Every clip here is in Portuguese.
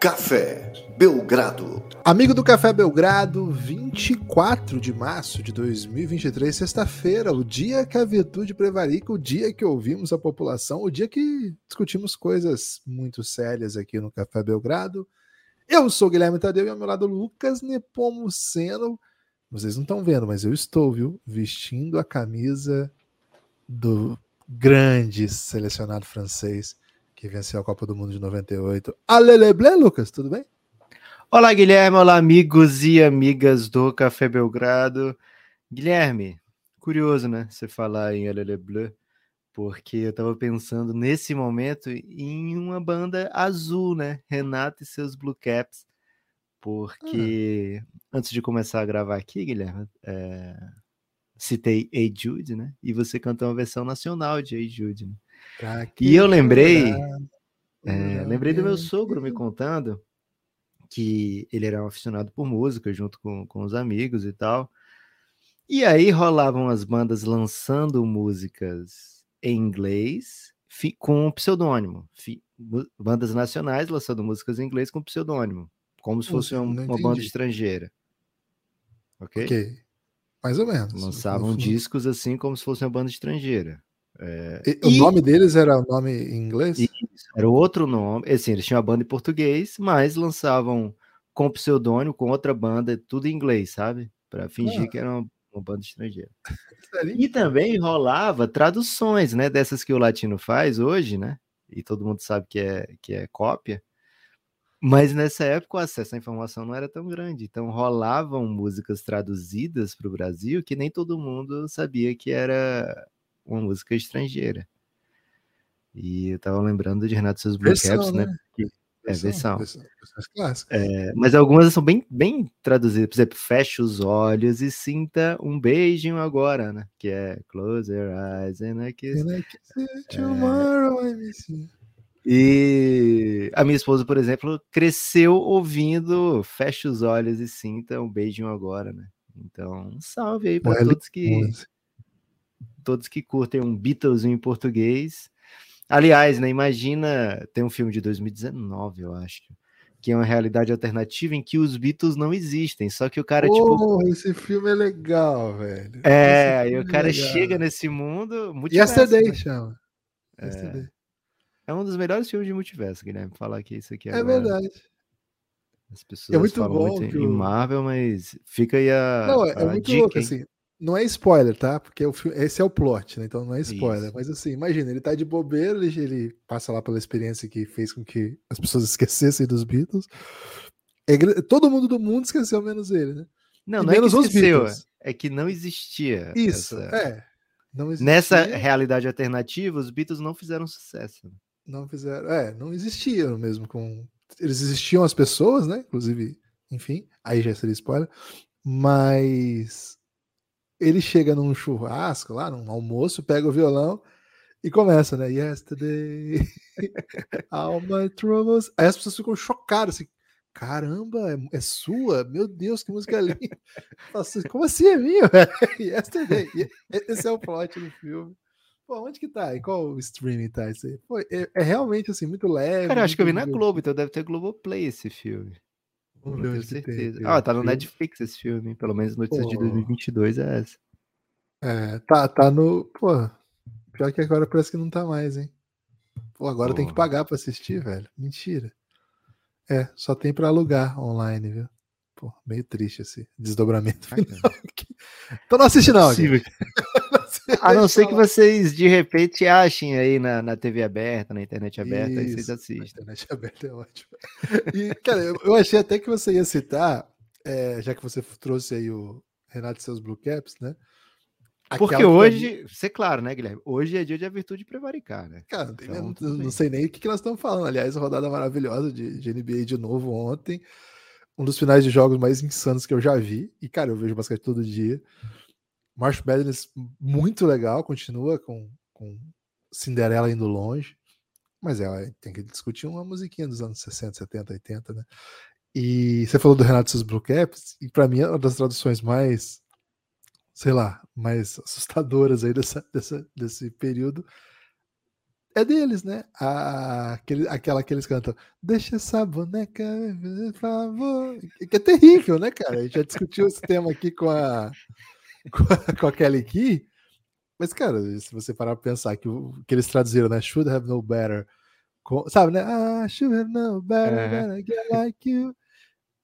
Café Belgrado. Amigo do Café Belgrado, 24 de março de 2023, sexta-feira, o dia que a virtude prevarica, o dia que ouvimos a população, o dia que discutimos coisas muito sérias aqui no Café Belgrado. Eu sou Guilherme Tadeu e ao meu lado Lucas Nepomuceno. Vocês não estão vendo, mas eu estou, viu? Vestindo a camisa do grande selecionado francês que venceu a Copa do Mundo de 98. Aleleble, Lucas, tudo bem? Olá, Guilherme. Olá, amigos e amigas do Café Belgrado. Guilherme, curioso, né? Você falar em Aleleble, porque eu tava pensando nesse momento em uma banda azul, né? Renato e seus Blue Caps. Porque ah. antes de começar a gravar aqui, Guilherme, é... citei Hey Jude, né? E você cantou uma versão nacional de Hey Jude, né? E eu lembrei, é, lembrei do meu sogro me contando que ele era um aficionado por música junto com, com os amigos e tal. E aí rolavam as bandas lançando músicas em inglês com um pseudônimo. Bandas nacionais lançando músicas em inglês com pseudônimo, como se fosse uma, uma banda estrangeira. Ok? Ok. Mais ou menos. Lançavam discos assim como se fosse uma banda estrangeira. É, e, o nome deles era o nome em inglês? Isso, era outro nome. Assim, eles tinham a banda em português, mas lançavam com pseudônimo, com outra banda, tudo em inglês, sabe? Para fingir ah. que era uma, uma banda estrangeira. e também rolava traduções, né? Dessas que o latino faz hoje, né? E todo mundo sabe que é, que é cópia. Mas nessa época o acesso à informação não era tão grande, então rolavam músicas traduzidas para o Brasil que nem todo mundo sabia que era uma música estrangeira. E eu tava lembrando de Renato seus Blue versão, Caps, né? né? Que, é, versão. versão, versão é, mas algumas são bem, bem traduzidas. Por exemplo, feche os olhos e sinta um beijinho agora, né? Que é Close your eyes and I kiss. And I kiss é, tomorrow I miss you. E a minha esposa, por exemplo, cresceu ouvindo Feche os olhos e sinta um beijinho agora, né? Então, um salve aí para todos que todos que curtem um Beatles em português. Aliás, né, imagina, tem um filme de 2019, eu acho, que é uma realidade alternativa em que os Beatles não existem, só que o cara, oh, tipo... esse filme é legal, velho. É, aí o é cara é chega nesse mundo... Yesterday né? chama. É. é um dos melhores filmes de multiverso, Guilherme, falar aqui isso aqui é. É verdade. As pessoas é muito falam bom muito em Marvel, mas fica aí a. Não, é, é muito dica, louco, assim. Não é spoiler, tá? Porque o filme, esse é o plot, né? Então não é spoiler. Isso. Mas assim, imagina, ele tá de bobeira, ele, ele, passa lá pela experiência que fez com que as pessoas esquecessem dos Beatles. É, todo mundo do mundo esqueceu, menos ele, né? Não, e não menos é que esqueceu, é que não existia. Isso, essa... é. Existia. Nessa realidade alternativa, os Beatles não fizeram sucesso. Não fizeram, é, não existiam mesmo com. Eles existiam as pessoas, né? Inclusive, enfim, aí já seria spoiler. Mas ele chega num churrasco lá, num almoço, pega o violão e começa, né? Yesterday, all my troubles. Aí as pessoas ficam chocadas, assim, caramba, é, é sua? Meu Deus, que música linda. Nossa, como assim é minha? Yesterday. Esse é o plot do filme. Pô, onde que tá? E qual streaming tá isso aí? Pô, é, é, realmente assim, muito leve. Cara, acho que eu vi na Globo, então deve ter Globoplay esse filme. Vamos ver certeza. Tem, ah, tá no Netflix esse filme, pelo menos notícias de 2022 é essa. É, tá, tá no. Pô, pior que agora parece que não tá mais, hein? Pô, agora Pô. tem que pagar pra assistir, velho. Mentira. É, só tem pra alugar online, viu? Pô, meio triste esse desdobramento. Então não assiste, não. A não ser que vocês de repente achem aí na, na TV aberta, na internet aberta, Isso, aí vocês assistem. Na internet aberta é ótimo. E, cara, eu, eu achei até que você ia citar, é, já que você trouxe aí o Renato e seus Blue Caps, né? Porque hoje, ser claro, né, Guilherme? Hoje é dia de a virtude prevaricar, né? Cara, então, eu não, sei nem o que, que nós estamos falando. Aliás, rodada maravilhosa de, de NBA de novo ontem. Um dos finais de jogos mais insanos que eu já vi. E, cara, eu vejo basquete todo dia. March Madness muito legal, continua com, com Cinderela indo longe, mas é, tem que discutir uma musiquinha dos anos 60, 70, 80, né? E você falou do Renato seus Blue Caps, e para mim é uma das traduções mais, sei lá, mais assustadoras aí dessa, dessa, desse período. é deles, né? A, aquele, aquela que eles cantam. Deixa essa boneca, por favor. Que é terrível, né, cara? A gente já discutiu esse tema aqui com a, com a, Kelly Key. Mas, cara, se você parar pra pensar que, que eles traduziram, né? Should have no better. Com, sabe, né? Ah, should have no better, é. better get like you.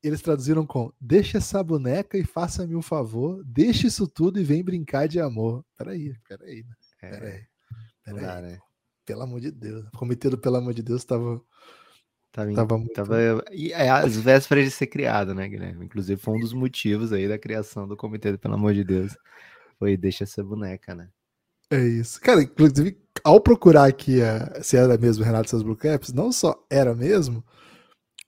Eles traduziram com Deixa essa boneca e faça-me um favor, deixa isso tudo e vem brincar de amor. Peraí, peraí, né? Peraí. É. Peraí. Dá, né? Pelo amor de Deus. Cometido pelo amor de Deus estava. Tava, tava, muito... tava e é, às vésperas de ser criado, né, Guilherme? Inclusive foi um dos motivos aí da criação do Comitê pelo amor de Deus. Foi deixa essa boneca, né? É isso. Cara, inclusive, ao procurar aqui a, se era mesmo Renato seus Blue Caps, não só era mesmo,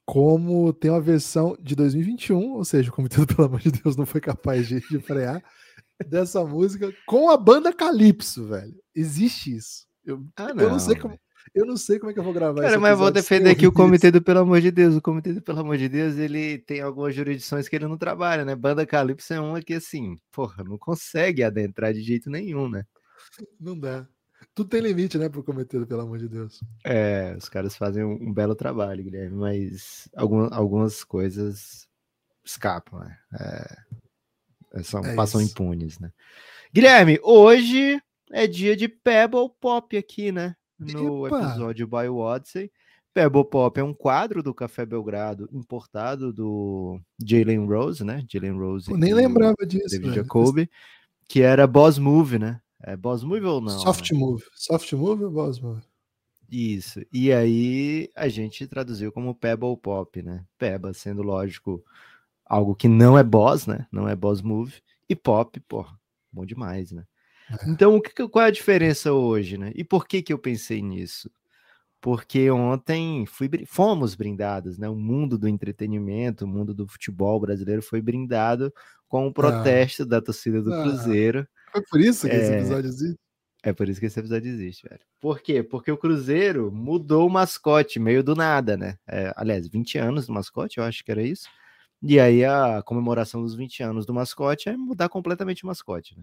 como tem uma versão de 2021, ou seja, o Comitê pelo amor de Deus não foi capaz de, de frear dessa música com a banda Calypso, velho. Existe isso. Eu, ah, não, eu não sei como. Eu não sei como é que eu vou gravar Cara, mas vou defender aqui o Comitê do Pelo Amor de Deus. O Comitê do Pelo Amor de Deus, ele tem algumas jurisdições que ele não trabalha, né? Banda Calypso é uma que, assim, porra, não consegue adentrar de jeito nenhum, né? Não dá. Tudo tem limite, né, pro Comitê do Pelo Amor de Deus. É, os caras fazem um, um belo trabalho, Guilherme, mas algumas, algumas coisas escapam, né? É, são, é passam isso. impunes, né? Guilherme, hoje é dia de Pebble Pop aqui, né? No Epa. episódio By Odyssey. Pebble Pop é um quadro do Café Belgrado importado do Jalen Rose, né? Jalen Rose. Eu nem lembrava disso. David Jacoby, que era Boss Move, né? É Boss Move ou não? Soft né? Move. Soft Move ou Boss Move? Isso. E aí a gente traduziu como Pebble Pop, né? Peba sendo lógico algo que não é boss, né? Não é boss move. E pop, pô, bom demais, né? Então, o que, qual é a diferença hoje, né? E por que que eu pensei nisso? Porque ontem fui, fomos brindados, né? O mundo do entretenimento, o mundo do futebol brasileiro foi brindado com o protesto ah. da torcida do ah. Cruzeiro. Foi por isso que é... esse episódio existe? É por isso que esse episódio existe, velho. Por quê? Porque o Cruzeiro mudou o mascote meio do nada, né? É, aliás, 20 anos do mascote, eu acho que era isso. E aí a comemoração dos 20 anos do mascote é mudar completamente o mascote, né?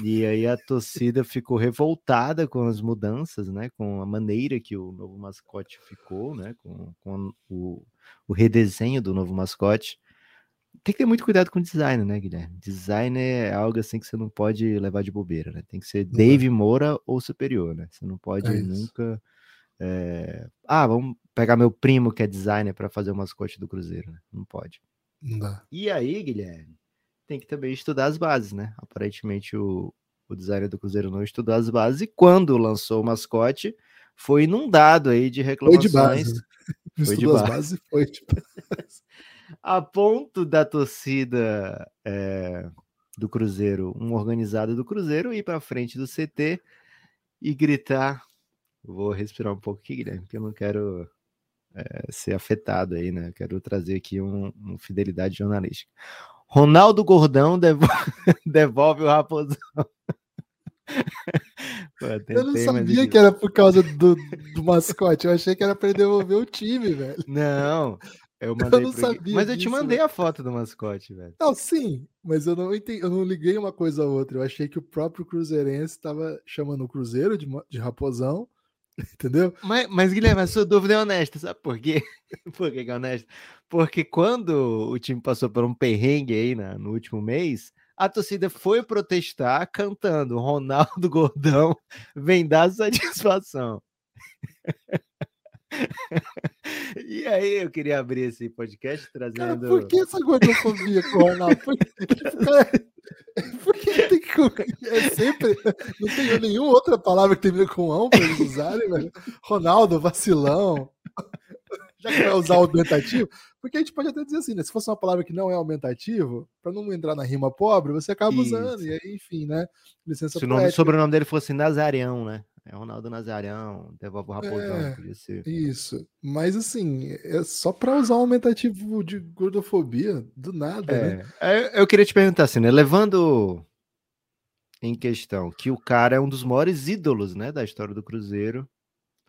E aí a torcida ficou revoltada com as mudanças, né? Com a maneira que o novo mascote ficou, né? Com, com o, o redesenho do novo mascote. Tem que ter muito cuidado com o design, né, Guilherme? Design é algo assim que você não pode levar de bobeira, né? Tem que ser Dave Moura ou superior, né? Você não pode é nunca. É... Ah, vamos pegar meu primo que é designer para fazer o mascote do Cruzeiro, né? Não pode. Não dá. E aí, Guilherme? Tem que também estudar as bases, né? Aparentemente o, o designer do Cruzeiro não estudou as bases e quando lançou o mascote foi inundado aí de reclamações. Foi de base. Né? Foi de base. Foi de base. A ponto da torcida é, do Cruzeiro, um organizado do Cruzeiro, ir para frente do CT e gritar. Vou respirar um pouco aqui, Guilherme, porque eu não quero é, ser afetado aí, né? Quero trazer aqui um, um fidelidade jornalística. Ronaldo Gordão devolve, devolve o Raposão. Pô, eu não sabia que era por causa do, do mascote. Eu achei que era para ele devolver o time, velho. Não, eu mandei. Eu não sabia. Mas eu te mandei a foto do mascote, velho. Não, sim, mas eu não entendi, eu não liguei uma coisa a outra. Eu achei que o próprio Cruzeirense estava chamando o Cruzeiro de, de Raposão Entendeu? Mas, mas, Guilherme, a sua dúvida é honesta, sabe por quê? por que é honesta? Porque quando o time passou por um perrengue aí na, no último mês, a torcida foi protestar cantando Ronaldo Gordão vem dar satisfação. E aí eu queria abrir esse podcast trazendo. Cara, por que essa gordofobia com o Ronaldo? Por que, tem que. É sempre. Não tem nenhuma outra palavra que tem com ão para eles usarem, velho. Ronaldo, vacilão. Já que vai usar o aumentativo, porque a gente pode até dizer assim, né? Se fosse uma palavra que não é aumentativo, para não entrar na rima pobre, você acaba Isso. usando. E aí, enfim, né? Licença Se o nome, sobrenome dele fosse Nazarião, né? É Ronaldo Nazarão, devolve o Raposão, é, podia ser. Isso. Mas assim, é só para usar um aumentativo de gordofobia, do nada, é. né? É, eu queria te perguntar assim, né? Levando em questão que o cara é um dos maiores ídolos, né, da história do Cruzeiro.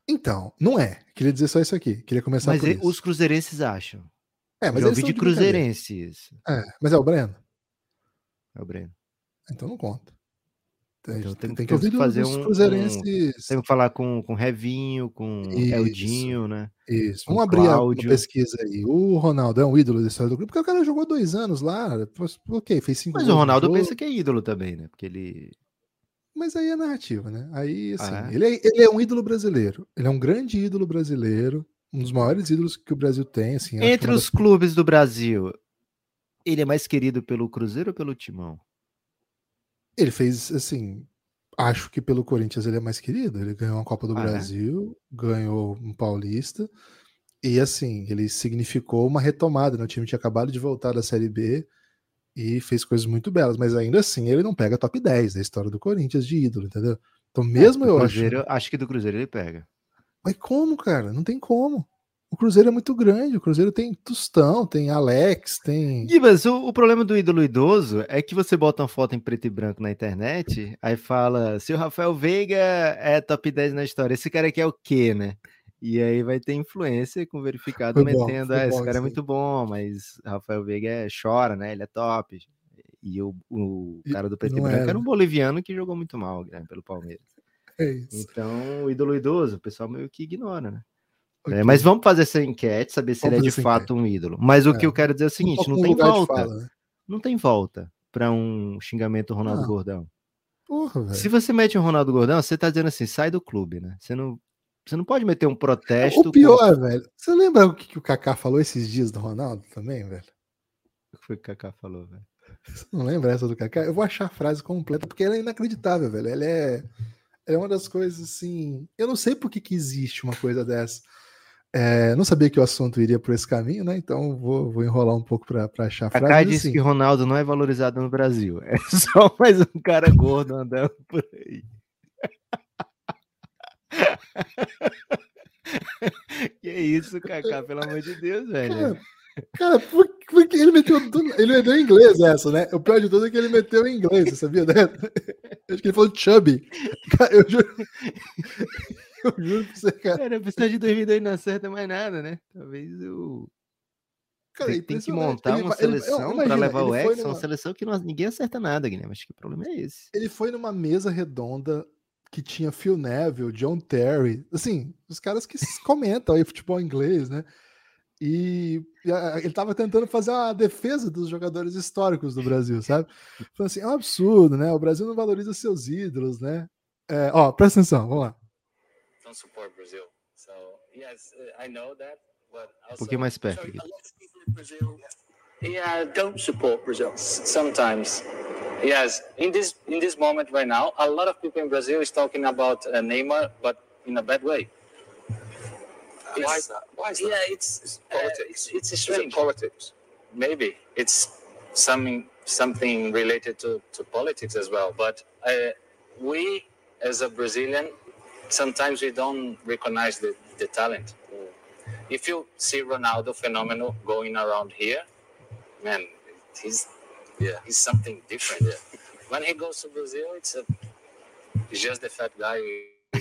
Então, não é. Queria dizer só isso aqui. Queria começar mas por ele, os cruzeirenses acham. É, mas eu ouvi de cruzeirenses. É, mas é o Breno. É o Breno. Então não conta. Então, tem, tem, que, tem que fazer um, cruzeirenses. Um, tem que falar com, com Revinho, com Isso. Eldinho, né? Isso. Vamos abrir Cláudio. a pesquisa aí. O Ronaldo é um ídolo da história do clube, porque o cara jogou dois anos lá. Ok, fez cinco Mas o Ronaldo pensa que é ídolo também, né? Porque ele. Mas aí é narrativa, né? Aí, assim, ah, é? Ele, é, ele é um ídolo brasileiro. Ele é um grande ídolo brasileiro. Um dos maiores ídolos que o Brasil tem, assim. Entre os das... clubes do Brasil, ele é mais querido pelo Cruzeiro ou pelo Timão? Ele fez, assim, acho que pelo Corinthians ele é mais querido. Ele ganhou uma Copa do ah, é? Brasil, é? ganhou um Paulista. E assim, ele significou uma retomada. Né? O time tinha acabado de voltar da Série B e fez coisas muito belas, mas ainda assim ele não pega top 10 da história do Corinthians de ídolo, entendeu? Então, é, mesmo é, eu Cruzeiro, acho. Acho que do Cruzeiro ele pega. Mas como, cara? Não tem como. O Cruzeiro é muito grande. O Cruzeiro tem Tostão, tem Alex, tem. Gibas, o, o, problema do ídolo idoso é que você bota uma foto em preto e branco na internet, aí fala: se o Rafael Veiga é top 10 na história, esse cara aqui é o quê, né? E aí vai ter influência com verificado foi metendo: bom, ah, esse cara é muito bom, mas Rafael Veiga é, chora, né? Ele é top. E o, o cara do preto e, branco era. era um boliviano que jogou muito mal né, pelo Palmeiras. É então, o ídolo idoso, o pessoal meio que ignora, né? Okay. É, mas vamos fazer essa enquete, saber se vamos ele é de fato enquete. um ídolo. Mas o é. que eu quero dizer é o seguinte: não tem volta. Fala, né? Não tem volta para um xingamento Ronaldo ah. Gordão. Porra, se você mete um Ronaldo Gordão, você tá dizendo assim, sai do clube, né? Você não, você não pode meter um protesto. O pior, com... velho. Você lembra o que o Kaká falou esses dias do Ronaldo também, velho? O que foi que o Kaká falou, velho? Você não lembra essa do Kaká? Eu vou achar a frase completa porque ela é inacreditável, velho. Ela é, é uma das coisas assim. Eu não sei por que, que existe uma coisa dessa. É, não sabia que o assunto iria por esse caminho, né? Então vou, vou enrolar um pouco para achar a frase. Kaká disse assim, que Ronaldo não é valorizado no Brasil. É só mais um cara gordo andando por aí. que isso, Kaká, pelo amor de Deus, velho. Cara, cara por, por, que ele meteu ele meteu em inglês essa, né? O pior de tudo é que ele meteu em inglês, você sabia dessa? Acho que ele falou chubby. Cara, eu juro. Eu juro pra você, cara. Cara, a pessoa de 2002 não acerta mais nada, né? Talvez o. Cara, tem, tem que montar ele, uma seleção para levar o X, numa... uma seleção que não, ninguém acerta nada, Guilherme. Acho que o problema é esse. Ele foi numa mesa redonda que tinha Phil Neville, John Terry, assim, os caras que comentam aí futebol inglês, né? E, ele estava tentando fazer uma defesa dos jogadores históricos do Brasil, sabe? Falando assim, é um absurdo, né? O Brasil não valoriza seus ídolos, né? É, ó, presta atenção, vamos lá. don't support Brazil. So yes, I know that, but also, um pouquinho mais perto. Brazil, yeah, don't support Brazil. Sometimes, yes. In this in this moment right now, a lot of people in Brazil is talking about uh, Neymar, but in a bad way. Why is that? Why is that? Yeah, it's it's politics. Uh, it's, it's strange. It politics. Maybe it's something something related to, to politics as well. But uh, we, as a Brazilian, sometimes we don't recognize the, the talent. If you see Ronaldo phenomenal going around here, man, he's yeah, he's something different. Yeah. When he goes to Brazil, it's a he's just the fat guy.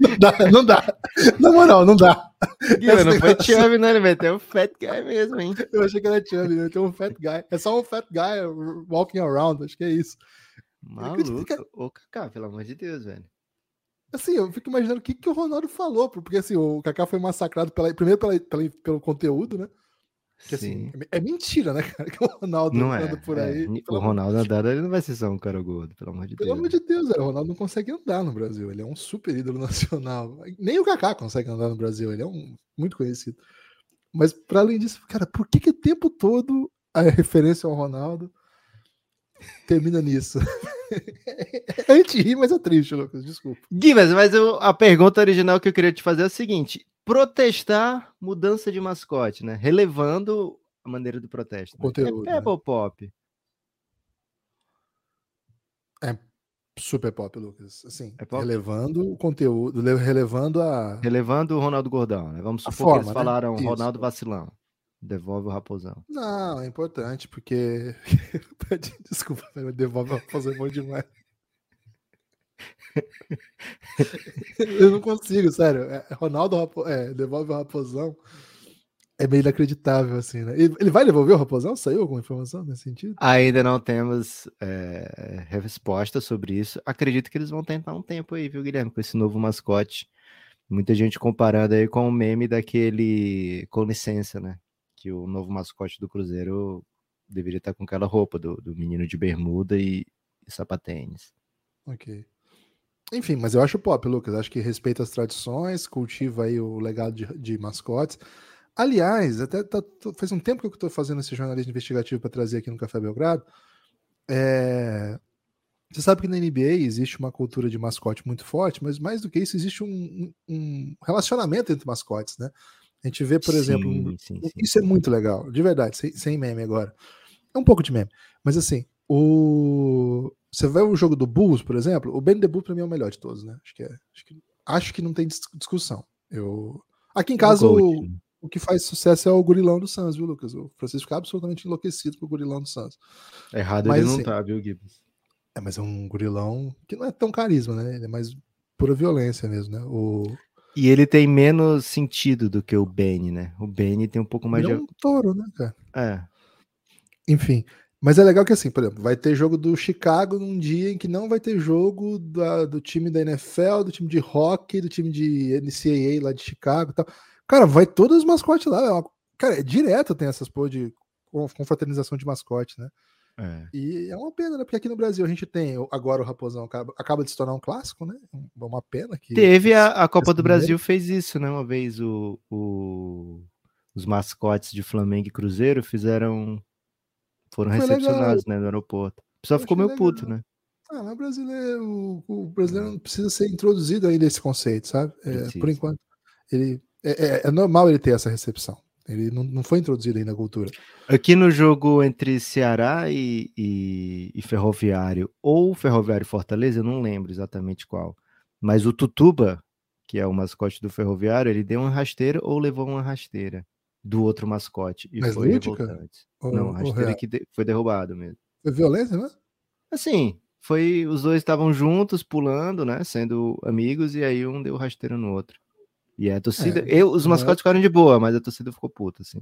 não dá, não dá. Na moral, não dá. Guilherme, não foi chubby, não. Ele meteu um fat guy mesmo, hein? Eu achei que era chubby, ele meteu um fat guy. É só um fat guy walking around, acho que é isso. Maluco. Fica... Ô, Kaká, pelo amor de Deus, velho. Assim, eu fico imaginando o que, que o Ronaldo falou, porque assim, o Kaká foi massacrado pela, primeiro pela, pela, pelo conteúdo, né? Que, assim, é mentira, né, cara? Que o Ronaldo não é, por é. aí. O Ronaldo andando, ele não vai ser só um cara gordo, pelo amor de pelo Deus. Pelo amor de Deus, é, o Ronaldo não consegue andar no Brasil. Ele é um super ídolo nacional. Nem o Kaká consegue andar no Brasil, ele é um muito conhecido. Mas, para além disso, cara, por que, que o tempo todo a referência ao Ronaldo termina nisso? a gente ri, mas é triste, Lucas, desculpa. Guimas, mas eu, a pergunta original que eu queria te fazer é o seguinte: protestar mudança de mascote, né? Relevando a maneira do protesto. O conteúdo. É Peppa né? Pop? É super pop, Lucas. Assim, é pop? relevando o conteúdo, relevando a. Relevando o Ronaldo Gordão, né? Vamos supor forma, que eles né? falaram né? Ronaldo Vacilão. Devolve o raposão. Não, é importante, porque. Desculpa, devolve o raposão é bom demais. eu não consigo, sério. É, Ronaldo é, devolve o raposão. é meio inacreditável, assim, né? Ele vai devolver o Raposão? Saiu alguma informação nesse sentido? Ainda não temos é, resposta sobre isso. Acredito que eles vão tentar um tempo aí, viu, Guilherme, com esse novo mascote. Muita gente comparando aí com o meme daquele com licença, né? Que o novo mascote do Cruzeiro deveria estar com aquela roupa do, do menino de bermuda e, e sapatênis. Ok. Enfim, mas eu acho pop, Lucas. Acho que respeita as tradições, cultiva aí o legado de, de mascotes. Aliás, até tá, faz um tempo que eu estou fazendo esse jornalismo investigativo para trazer aqui no Café Belgrado. É, você sabe que na NBA existe uma cultura de mascote muito forte, mas mais do que isso, existe um, um relacionamento entre mascotes, né? A gente vê, por sim, exemplo, sim, sim. isso é muito legal, de verdade, sem, sem, meme agora. É um pouco de meme, mas assim, o você vai o jogo do Bulls, por exemplo, o Ben DeBull para mim é o melhor de todos, né? Acho que, é, acho que, acho que não tem discussão. Eu aqui em é casa o, o que faz sucesso é o gurilão do Santos, viu, Lucas? O Francisco fica absolutamente enlouquecido com o gurilão do Santos. Errado mas, ele não assim, tá, viu, Gibbs? É, mas é um gurilão que não é tão carisma, né? Ele é mais pura violência mesmo, né? O... E ele tem menos sentido do que o Benny, né? O Benny tem um pouco mais ele de. É um touro, né, cara? É. Enfim. Mas é legal que assim, por exemplo, vai ter jogo do Chicago num dia em que não vai ter jogo da, do time da NFL, do time de hockey, do time de NCAA lá de Chicago e tal. Cara, vai todos os mascotes lá. É uma... Cara, é direto tem essas porra de confraternização de mascote, né? É. E é uma pena, né? Porque aqui no Brasil a gente tem agora o Raposão acaba, acaba de se tornar um clássico, né? É uma pena que. Teve a, a Copa do Brasil fez isso, né? Uma vez o, o, os mascotes de Flamengo e Cruzeiro fizeram. Foram Foi recepcionados né, no aeroporto. O pessoal ficou meio legal. puto, né? Ah, mas o brasileiro, o, brasileiro não precisa ser introduzido ainda esse conceito, sabe? É, por enquanto, ele é, é, é, normal ele ter essa recepção. Ele não, não foi introduzido ainda na cultura. Aqui no jogo entre Ceará e, e, e Ferroviário, ou Ferroviário Fortaleza, eu não lembro exatamente qual. Mas o Tutuba, que é o mascote do Ferroviário, ele deu uma rasteira ou levou uma rasteira do outro mascote. E Mas foi lúdica? revoltante. Ou, não, rasteira que de, foi derrubado mesmo. Foi violência, né? Assim, foi. Os dois estavam juntos, pulando, né? Sendo amigos, e aí um deu rasteira no outro. E a torcida. É, eu, os mascotes é... ficaram de boa, mas a torcida ficou puta, assim.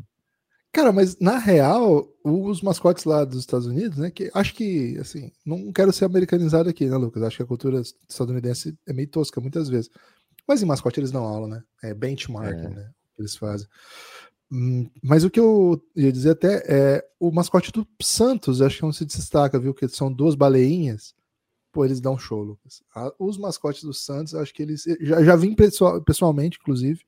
Cara, mas na real, os mascotes lá dos Estados Unidos, né? Que acho que, assim, não quero ser americanizado aqui, né, Lucas? Acho que a cultura estadunidense é meio tosca muitas vezes. Mas em mascote eles dão aula, né? É benchmark, é. né? Que eles fazem. Hum, mas o que eu ia dizer até é o mascote do Santos, acho que não se destaca, viu? Que são duas baleinhas pô, eles dão show, Lucas. Os mascotes do Santos, acho que eles. Já, já vim pessoal, pessoalmente, inclusive.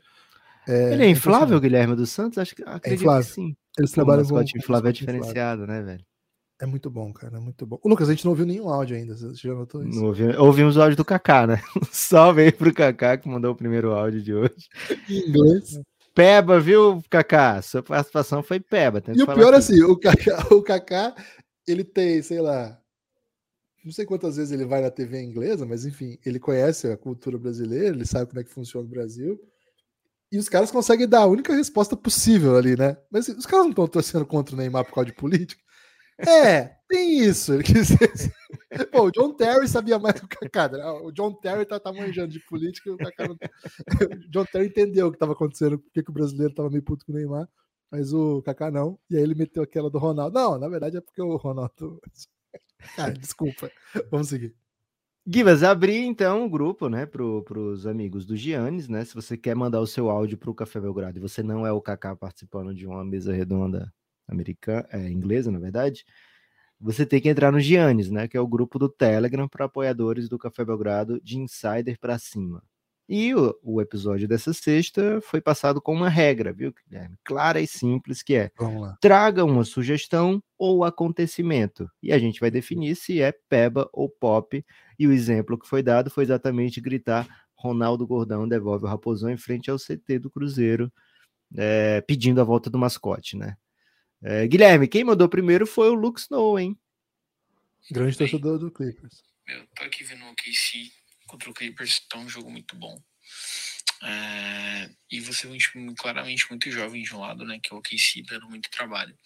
É, ele é inflável, Guilherme dos Santos? Acho que, é inflável. que sim. Eles trabalham com. O mascote inflável é diferenciado, inflável. né, velho? É muito bom, cara, é muito bom. O Lucas, a gente não ouviu nenhum áudio ainda, você já notou isso? Não ouvi, ouvimos o áudio do Kaká, né? Salve aí pro Kaká que mandou o primeiro áudio de hoje. Em inglês. Peba, viu, Kaká? Sua participação foi peba. E o pior é assim, o Kaká, o Kaká, ele tem, sei lá, não sei quantas vezes ele vai na TV inglesa, mas enfim, ele conhece a cultura brasileira, ele sabe como é que funciona o Brasil. E os caras conseguem dar a única resposta possível ali, né? Mas os caras não estão torcendo contra o Neymar por causa de política. É, tem isso. O John Terry sabia mais do que o Kaká. O John Terry tá, tá manjando de política o Kaká não... O John Terry entendeu o que estava acontecendo, porque que o brasileiro estava meio puto com o Neymar, mas o Kaká não. E aí ele meteu aquela do Ronaldo. Não, na verdade é porque o Ronaldo ah, desculpa. Vamos seguir. Givas, abri então o um grupo, né, para os amigos do Giannis, né? Se você quer mandar o seu áudio para o Café Belgrado e você não é o Kaká participando de uma mesa redonda americana, é, inglesa, na verdade, você tem que entrar no Giannis, né? Que é o grupo do Telegram para apoiadores do Café Belgrado de insider para cima. E o, o, episódio dessa sexta foi passado com uma regra, viu, Guilherme? Clara e simples, que é traga uma sugestão ou acontecimento. E a gente vai definir se é peba ou pop. E o exemplo que foi dado foi exatamente gritar Ronaldo Gordão devolve o Raposão em frente ao CT do Cruzeiro, é, pedindo a volta do mascote, né? É, Guilherme, quem mandou primeiro foi o Luke Snow, hein? Grande torcedor do Clippers. Eu tô aqui vendo o KC contra o Clippers, tá um jogo muito bom. É, e você é um time claramente muito jovem de um lado, né? Que é o OKC dando muito trabalho.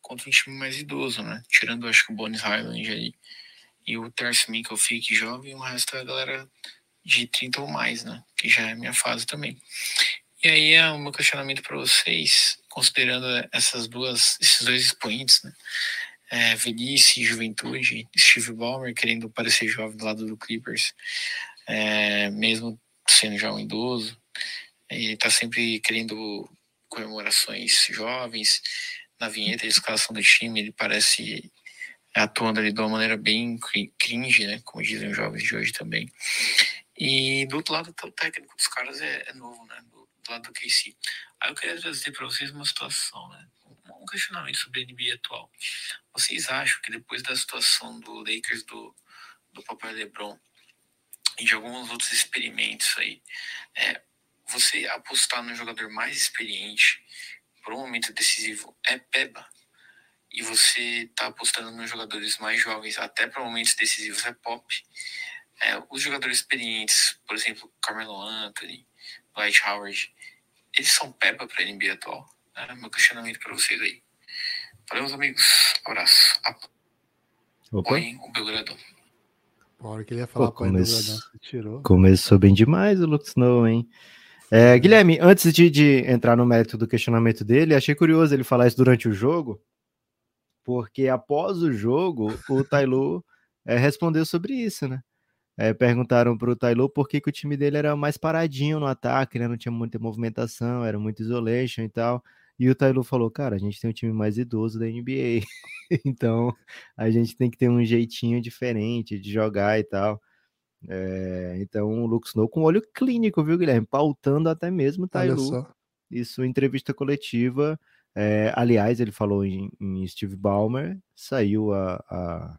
Contra um time mais idoso, né? Tirando, acho que o Bones Highland aí e o Terce Mikkel fique jovem, o resto é a galera de 30 ou mais, né? Que já é a minha fase também. E aí é meu questionamento para vocês, considerando essas duas, esses dois expoentes, né? É, velhice e juventude, Steve Ballmer querendo parecer jovem do lado do Clippers, é, mesmo sendo já um idoso, ele está sempre querendo comemorações jovens, na vinheta de escalação do time, ele parece atuando ali de uma maneira bem cringe, né? Como dizem os jovens de hoje também. E do outro lado, o técnico dos caras é, é novo, né? Do, do, KC. Aí eu queria trazer para vocês uma situação, né? Um questionamento sobre a NBA atual. Vocês acham que depois da situação do Lakers do, do Papai LeBron e de alguns outros experimentos aí, é, você apostar no jogador mais experiente para um momento decisivo é peba? e você está apostando nos jogadores mais jovens, até para momentos decisivos, é pop. É, os jogadores experientes, por exemplo, Carmelo Anthony, Dwight Howard, eles são pepa para a NBA atual. É meu questionamento para vocês aí. Valeu, meus amigos. Abraço. Apoiem o Belgrado. A hora que ele ia falar Pô, come... tirou. Começou bem demais o Lux Snow, hein? É, Guilherme, antes de, de, entrar no mérito do questionamento dele, achei curioso ele falar isso durante o jogo, porque após o jogo, o Tailu é, respondeu sobre isso, né? É, perguntaram para o Tailu por que, que, o time dele era mais paradinho no ataque, né? Não tinha muita movimentação, era muito isolation e tal. E o Tailu falou, cara, a gente tem o time mais idoso da NBA, então a gente tem que ter um jeitinho diferente de jogar e tal. É, então o Lux Snow com olho clínico, viu, Guilherme? Pautando até mesmo o Tailu. Isso, entrevista coletiva, é, aliás, ele falou em, em, Steve Ballmer, saiu a, a,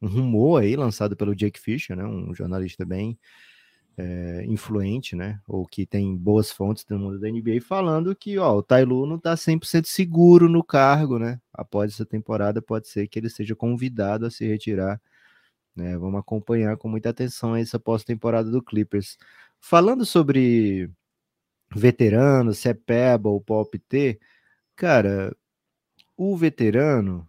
um rumor aí lançado pelo Jake Fisher, né, um jornalista bem é, influente, né, ou que tem boas fontes do mundo da NBA, falando que ó, o Tailu não está 100% seguro no cargo, né, após essa temporada pode ser que ele seja convidado a se retirar. Né, vamos acompanhar com muita atenção essa pós-temporada do Clippers. Falando sobre veteranos, se é Pebble ou Pop T, Cara, o veterano,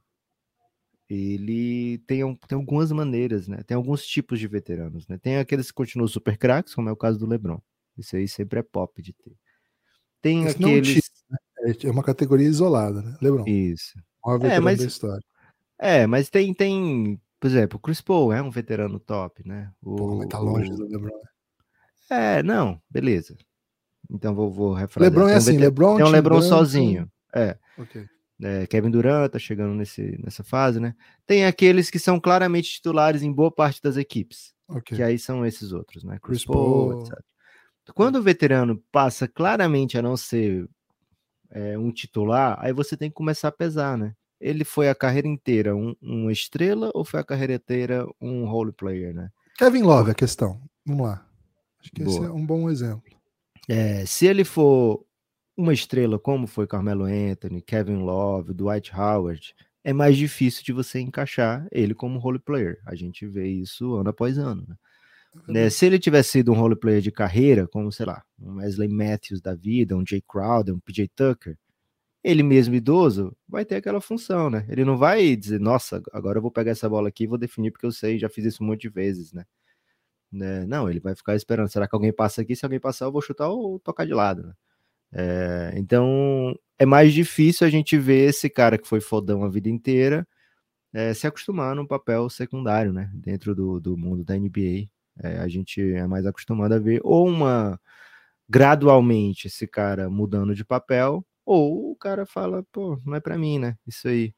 ele tem, tem algumas maneiras, né? Tem alguns tipos de veteranos, né? Tem aqueles que continuam super craques, como é o caso do LeBron. Isso aí sempre é pop de ter. Tem Esse aqueles... Tipo, né? É uma categoria isolada, né? LeBron. Isso. é, mas... da história. É, mas tem, tem, por exemplo, o Chris Paul é um veterano top, né? O, Pô, mas tá longe do LeBron. Né? É, não, beleza. Então vou, vou refrasear. LeBron é assim, veter... LeBron... Tem um LeBron sozinho. É. Okay. É, Kevin Durant tá chegando nesse, nessa fase, né? Tem aqueles que são claramente titulares em boa parte das equipes. Okay. Que aí são esses outros, né? Chris, Chris Paul, etc. Quando o veterano passa claramente a não ser é, um titular, aí você tem que começar a pesar, né? Ele foi a carreira inteira um, uma estrela ou foi a carreira inteira um role player, né? Kevin Love, a questão. Vamos lá. Acho que Boa. esse é um bom exemplo. É, se ele for uma estrela como foi Carmelo Anthony, Kevin Love, Dwight Howard, é mais difícil de você encaixar ele como role player. A gente vê isso ano após ano. Né? né? Se ele tivesse sido um role player de carreira, como sei lá, um Wesley Matthews da vida, um Jay Crowder, um PJ Tucker, ele mesmo idoso vai ter aquela função, né? Ele não vai dizer, nossa, agora eu vou pegar essa bola aqui e vou definir porque eu sei, já fiz isso um monte de vezes, né? né? Não, ele vai ficar esperando. Será que alguém passa aqui? Se alguém passar, eu vou chutar ou tocar de lado, né? É, então é mais difícil a gente ver esse cara que foi fodão a vida inteira é, se acostumar num papel secundário, né? Dentro do, do mundo da NBA. É, a gente é mais acostumado a ver ou uma gradualmente esse cara mudando de papel, ou o cara fala, pô, não é para mim, né? Isso aí.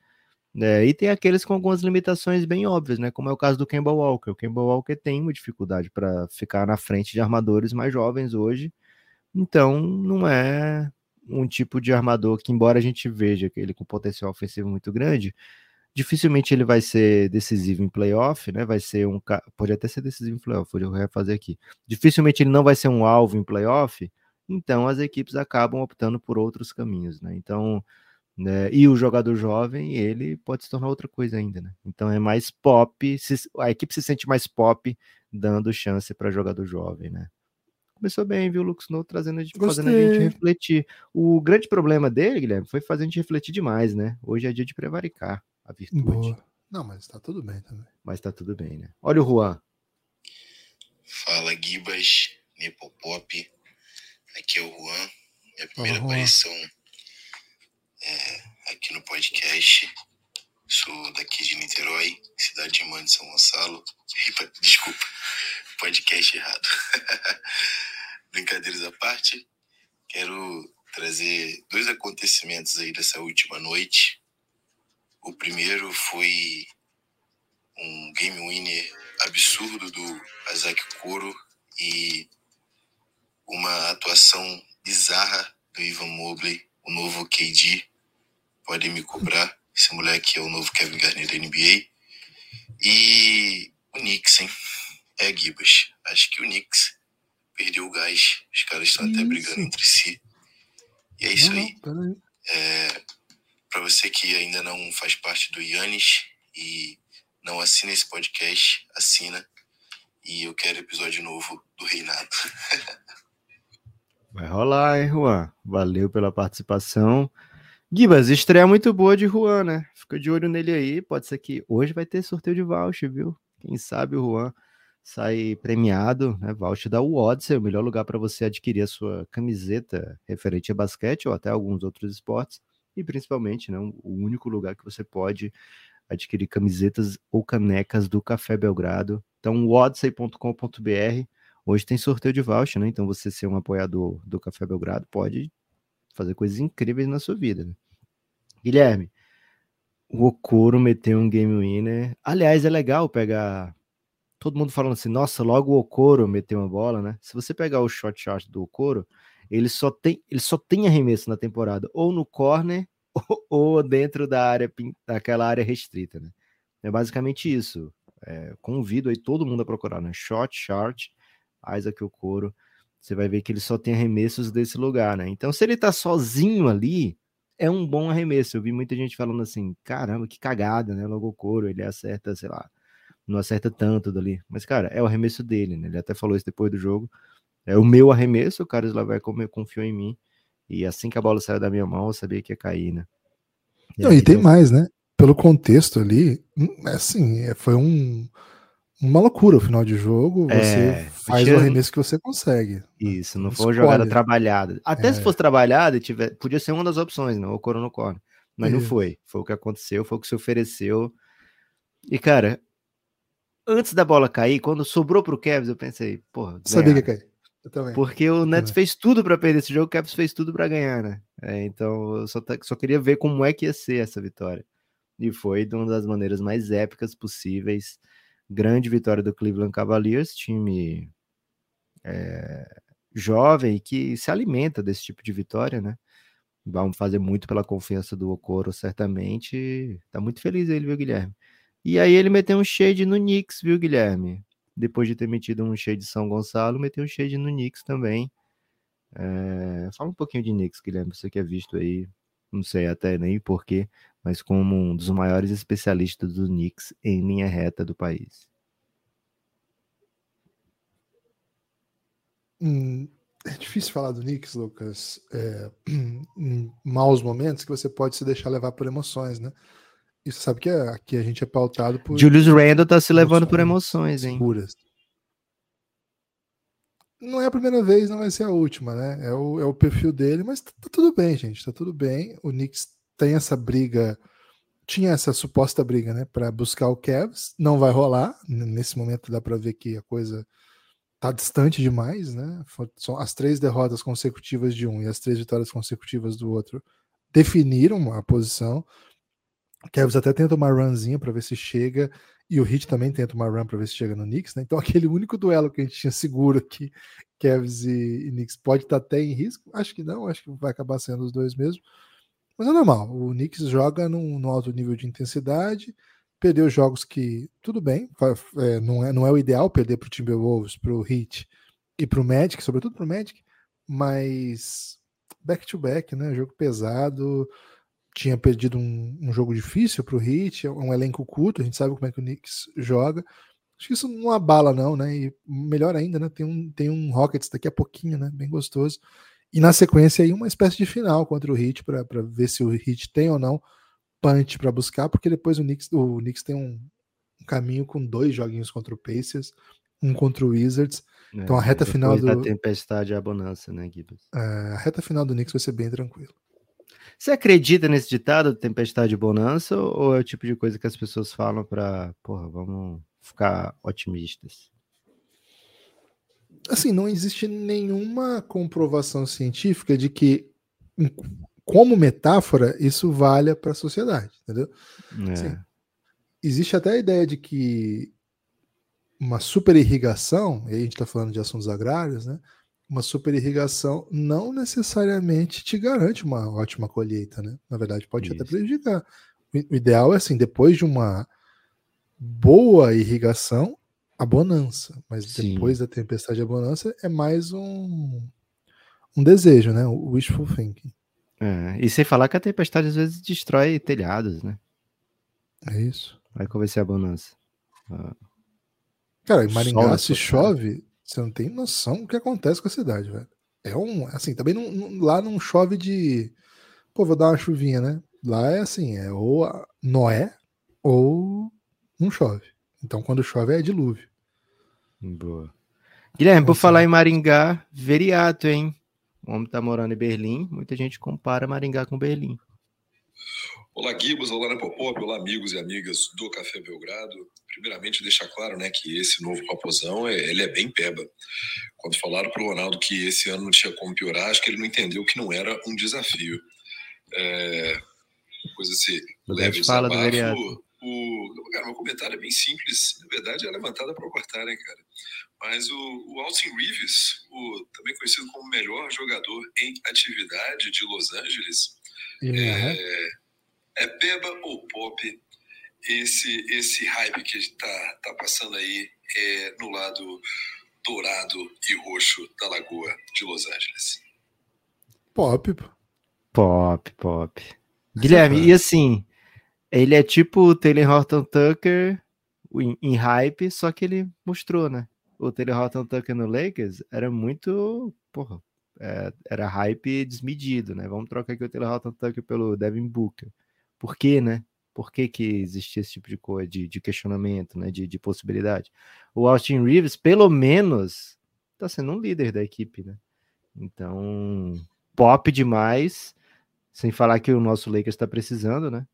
É, e tem aqueles com algumas limitações bem óbvias, né? Como é o caso do Kemba Walker. O Kemba Walker tem uma dificuldade para ficar na frente de armadores mais jovens hoje então, não é um tipo de armador que, embora a gente veja ele com potencial ofensivo muito grande, dificilmente ele vai ser decisivo em playoff, né? Vai ser um pode até ser decisivo em playoff, vou refazer aqui. Dificilmente ele não vai ser um alvo em playoff, então as equipes acabam optando por outros caminhos, né? Então, né? E o jogador jovem, ele pode se tornar outra coisa ainda, né? Então é mais pop, se, a equipe se sente mais pop dando chance para jogador jovem, né? Começou bem, viu, Lux Snow, trazendo a gente, fazendo a gente refletir. O grande problema dele, Guilherme, foi fazer a gente refletir demais, né? Hoje é dia de prevaricar a virtude. Boa. Não, mas tá tudo bem também. Mas tá tudo bem, né? Olha o Juan. Fala, Gibas, Nepopop. Aqui é o Juan, Minha primeira uhum. aparição é, aqui no podcast. Sou daqui de Niterói, cidade de Mãe de São Gonçalo. Desculpa, podcast errado. Brincadeiras à parte, quero trazer dois acontecimentos aí dessa última noite. O primeiro foi um game winner absurdo do Isaac Kuro e uma atuação bizarra do Ivan Mobley, o novo KD. Podem me cobrar. Esse moleque é o novo Kevin Garnett da NBA. E o Knicks, hein? É, Gibas. Acho que o Knicks perdeu o gás. Os caras estão até brigando entre si. E é isso aí. É, para você que ainda não faz parte do Yannis e não assina esse podcast, assina. E eu quero episódio novo do Reinado. Vai rolar, hein, Juan? Valeu pela participação. Gibas, estreia muito boa de Juan, né? Fica de olho nele aí. Pode ser que hoje vai ter sorteio de voucher, viu? Quem sabe o Juan sai premiado, né? Voucher da Odyssey, o melhor lugar para você adquirir a sua camiseta referente a basquete ou até alguns outros esportes. E principalmente, né, o único lugar que você pode adquirir camisetas ou canecas do Café Belgrado. Então, odyssey.com.br. Hoje tem sorteio de voucher, né? Então, você ser um apoiador do Café Belgrado pode fazer coisas incríveis na sua vida. Né? Guilherme, o Okoro meteu um game winner. Aliás, é legal pegar. Todo mundo falando assim, nossa, logo o Okoro meteu uma bola, né? Se você pegar o shot shot do Okoro, ele só tem, ele só tem arremesso na temporada, ou no corner, ou, ou dentro da área, daquela área restrita, né? É basicamente isso. É, convido aí todo mundo a procurar, né? Shot, short, Isaac Okoro. Você vai ver que ele só tem arremessos desse lugar, né? Então, se ele tá sozinho ali, é um bom arremesso. Eu vi muita gente falando assim: caramba, que cagada, né? Logo Okoro, ele acerta, sei lá, não acerta tanto dali. Mas, cara, é o arremesso dele, né? Ele até falou isso depois do jogo. É o meu arremesso, o Carlos Lavar confiou em mim. E assim que a bola saiu da minha mão, eu sabia que ia cair, né? E, Não, aí, e tem eu... mais, né? Pelo contexto ali, hum, é assim, é, foi um, uma loucura o final de jogo. Você é, faz tinha... o arremesso que você consegue. Né? Isso, não foi uma jogada trabalhada. Até é. se fosse trabalhada, tiver, podia ser uma das opções, não, o Coro no corner. Mas Isso. não foi. Foi o que aconteceu, foi o que se ofereceu. E, cara, antes da bola cair, quando sobrou pro Cavs, eu pensei, porra. Sabia que ia cair. Porque o Nets fez tudo para perder esse jogo, o Caps fez tudo para ganhar, né? É, então eu só, só queria ver como é que ia ser essa vitória. E foi de uma das maneiras mais épicas possíveis. Grande vitória do Cleveland Cavaliers, time é, jovem que se alimenta desse tipo de vitória, né? Vamos fazer muito pela confiança do Okoro, certamente. Tá muito feliz ele, viu, Guilherme? E aí ele meteu um shade no Knicks, viu, Guilherme? depois de ter metido um shade de São Gonçalo, meteu um shade no Knicks também. É, fala um pouquinho de Knicks, Guilherme, você que é visto aí, não sei até nem porquê, mas como um dos maiores especialistas do Knicks em linha reta do país. Hum, é difícil falar do Knicks, Lucas, é, em maus momentos que você pode se deixar levar por emoções, né? E você sabe que aqui a gente é pautado por. Julius Randle tá se levando por emoções, hein? Puras. Não é a primeira vez, não vai ser a última, né? É o, é o perfil dele, mas tá, tá tudo bem, gente. Tá tudo bem. O Knicks tem essa briga, tinha essa suposta briga, né? Para buscar o Cavs. Não vai rolar. Nesse momento dá para ver que a coisa tá distante demais, né? São as três derrotas consecutivas de um e as três vitórias consecutivas do outro definiram a posição. Cavs até tenta uma runzinha para ver se chega, e o Heat também tenta uma run para ver se chega no Knicks, né? Então aquele único duelo que a gente tinha seguro aqui, Cavs e, e Knicks, pode estar tá até em risco. Acho que não, acho que vai acabar sendo os dois mesmo. Mas é normal, o Knicks joga num, num alto nível de intensidade, perdeu jogos que, tudo bem, é, não, é, não é o ideal perder para o Timberwolves, para o Heat e para o Magic, sobretudo para o Magic, mas back-to-back, -back, né? Jogo pesado, tinha perdido um, um jogo difícil para o Heat, é um elenco curto, a gente sabe como é que o Knicks joga. Acho que isso não abala, não, né? E melhor ainda, né? Tem um, tem um Rockets daqui a pouquinho, né? Bem gostoso. E na sequência aí uma espécie de final contra o Heat para ver se o Heat tem ou não punch para buscar, porque depois o Knicks, o Knicks tem um, um, caminho com dois joguinhos contra o Pacers um contra o Wizards. É, então a reta final do. da tempestade e a bonança, né, Gibbs? É, a reta final do Knicks vai ser bem tranquilo. Você acredita nesse ditado, tempestade bonança, ou é o tipo de coisa que as pessoas falam para, porra, vamos ficar otimistas? Assim, não existe nenhuma comprovação científica de que, como metáfora, isso valha para a sociedade, entendeu? É. Assim, existe até a ideia de que uma super irrigação, e aí a gente está falando de assuntos agrários, né? Uma super irrigação não necessariamente te garante uma ótima colheita, né? Na verdade, pode Isso. até prejudicar. O ideal é assim, depois de uma boa irrigação, a bonança. Mas Sim. depois da tempestade a bonança é mais um, um desejo, né? O wishful thinking. É, e sem falar que a tempestade às vezes destrói telhados, né? É isso. Vai convencer a bonança. Ah. Cara, em Maringá, se chove, você não tem noção do que acontece com a cidade, velho. É um. Assim, também não, não, lá não chove de. Pô, vou dar uma chuvinha, né? Lá é assim, é ou Noé ou não chove. Então quando chove é dilúvio. Boa. Guilherme, por falar em Maringá, Veriato, hein? O homem tá morando em Berlim, muita gente compara Maringá com Berlim. Olá, Gibos, olá, Nepopop, olá, amigos e amigas do Café Belgrado primeiramente deixar claro, né, que esse novo Raposão, é, ele é bem peba. Quando falaram para o Ronaldo que esse ano não tinha como piorar, acho que ele não entendeu que não era um desafio. É, coisa assim, leve fala desabafo. O, cara, meu comentário é bem simples. Na verdade, é levantada para cortar, né, cara? Mas o, o Austin Reeves, o, também conhecido como o melhor jogador em atividade de Los Angeles, é, é peba ou pop esse, esse hype que está tá passando aí é, no lado dourado e roxo da Lagoa de Los Angeles. Pop. Pop, pop. Guilherme, e assim, ele é tipo o Taylor Horton Tucker em, em, hype, só que ele mostrou, né? O Taylor Horton Tucker no Lakers era muito, porra, é, era hype desmedido, né? Vamos trocar aqui o Taylor Horton Tucker pelo Devin Booker. Por quê, né? por que, que existia esse tipo de coisa, de, de questionamento, né, de, de, possibilidade. O Austin Reeves, pelo menos, está sendo um líder da equipe, né? Então, pop demais, sem falar que o nosso Lakers está precisando, né?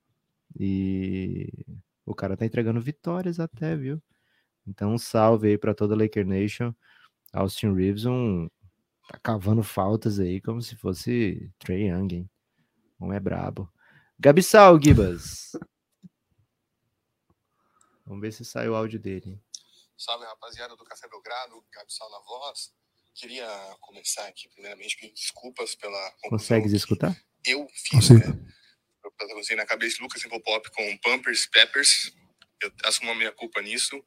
E o cara tá entregando vitórias até, viu? Então, um salve aí para toda a Laker Nation. Austin Reeves, um tá cavando faltas aí como se fosse Trey Young, hein? Um é brabo. Gabissal, Gibas. Vamos ver se sai o áudio dele. Salve, rapaziada do Café Belgrado, Gabi Sal na voz. Queria começar aqui, primeiramente, pedindo desculpas pela. Consegues escutar? Eu fiz, né? Eu protagonizei na cabeça de Lucas Pop com Pampers Peppers. Eu assumo a minha culpa nisso,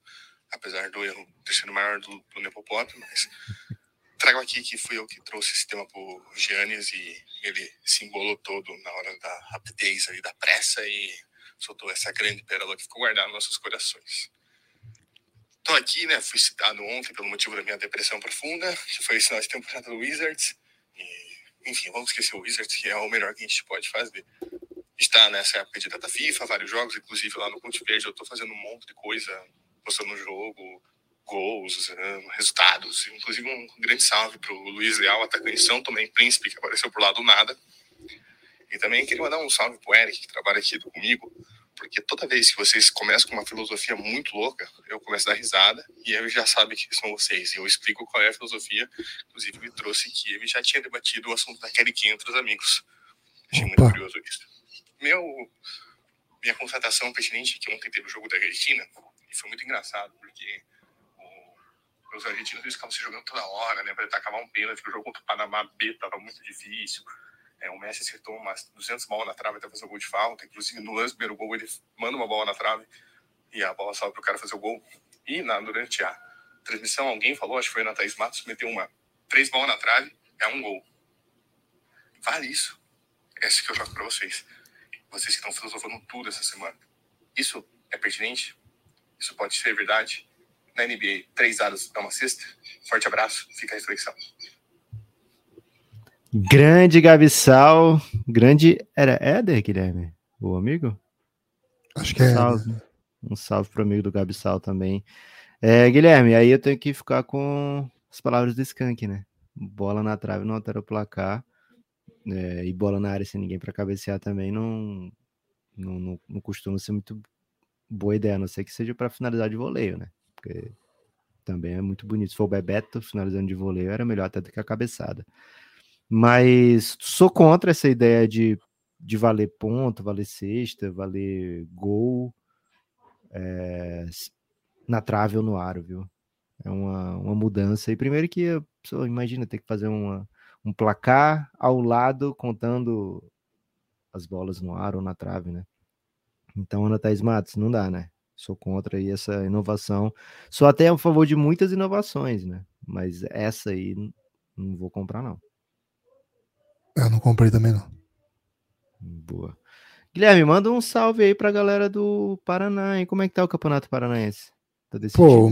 apesar do erro ter sido maior do, do Nepopop, mas trago aqui que fui eu que trouxe esse tema pro Giannis e ele se embolou todo na hora da rapidez ali, da pressa e soltou essa grande pérola que ficou guardada nos nossos corações. Estou aqui, né? Fui citado ontem pelo motivo da minha depressão profunda, que foi esse nosso temporada do Wizards. E, enfim, vamos esquecer o Wizards, que é o melhor que a gente pode fazer. Está nessa de data FIFA, vários jogos, inclusive lá no Ponte Verde eu estou fazendo um monte de coisa, postando no jogo, gols, eh, resultados. Inclusive um grande salve para o Luiz Leal, atacante São também, Príncipe, que apareceu por lá do nada. E também queria mandar um salve pro Eric, que trabalha aqui comigo, porque toda vez que vocês começam com uma filosofia muito louca, eu começo a dar risada e ele já sabe que são vocês. E eu explico qual é a filosofia. Inclusive, me trouxe que ele já tinha debatido o assunto da Key entre os amigos. Achei muito curioso isso. Meu, minha constatação pertinente é que ontem teve o jogo da Argentina e foi muito engraçado, porque o, os argentinos eles ficavam se jogando toda hora, né? Para acabar um pênalti, o jogo contra o Panamá B estava muito difícil. É, o Messi acertou umas 200 bolas na trave até fazer o gol de falta. Inclusive, no lance primeiro gol, ele manda uma bola na trave e a bola sobe para o cara fazer o gol. E na, durante a transmissão, alguém falou, acho que foi na Thaís Matos, meteu uma três bolas na trave, é um gol. Vale isso. Esse que eu jogo para vocês. Vocês que estão filosofando tudo essa semana. Isso é pertinente? Isso pode ser verdade? Na NBA, três dados dá uma cesta? Forte abraço, fica a reflexão. Grande Gabissal, grande. Era Éder, Guilherme? O amigo? Acho que é. Um salve, um salve pro amigo do Gabissal também. É, Guilherme, aí eu tenho que ficar com as palavras do Skank, né? Bola na trave não altera o placar. É, e bola na área sem ninguém para cabecear também não, não, não, não, costuma ser muito boa ideia, a não ser que seja para finalizar de voleio, né? Porque também é muito bonito. Se for o Bebeto finalizando de voleio, era melhor até do que a cabeçada. Mas sou contra essa ideia de, de valer ponto, valer cesta, valer gol é, na trave ou no aro, viu? É uma, uma mudança. E primeiro que a pessoa imagina ter que fazer uma, um placar ao lado contando as bolas no ar ou na trave, né? Então, Ana Thaís Matos, não dá, né? Sou contra aí essa inovação. Sou até a favor de muitas inovações, né? Mas essa aí não vou comprar, não. Eu não comprei também, não. Boa. Guilherme, manda um salve aí pra galera do Paraná, hein? Como é que tá o Campeonato Paranaense? Tá Pô,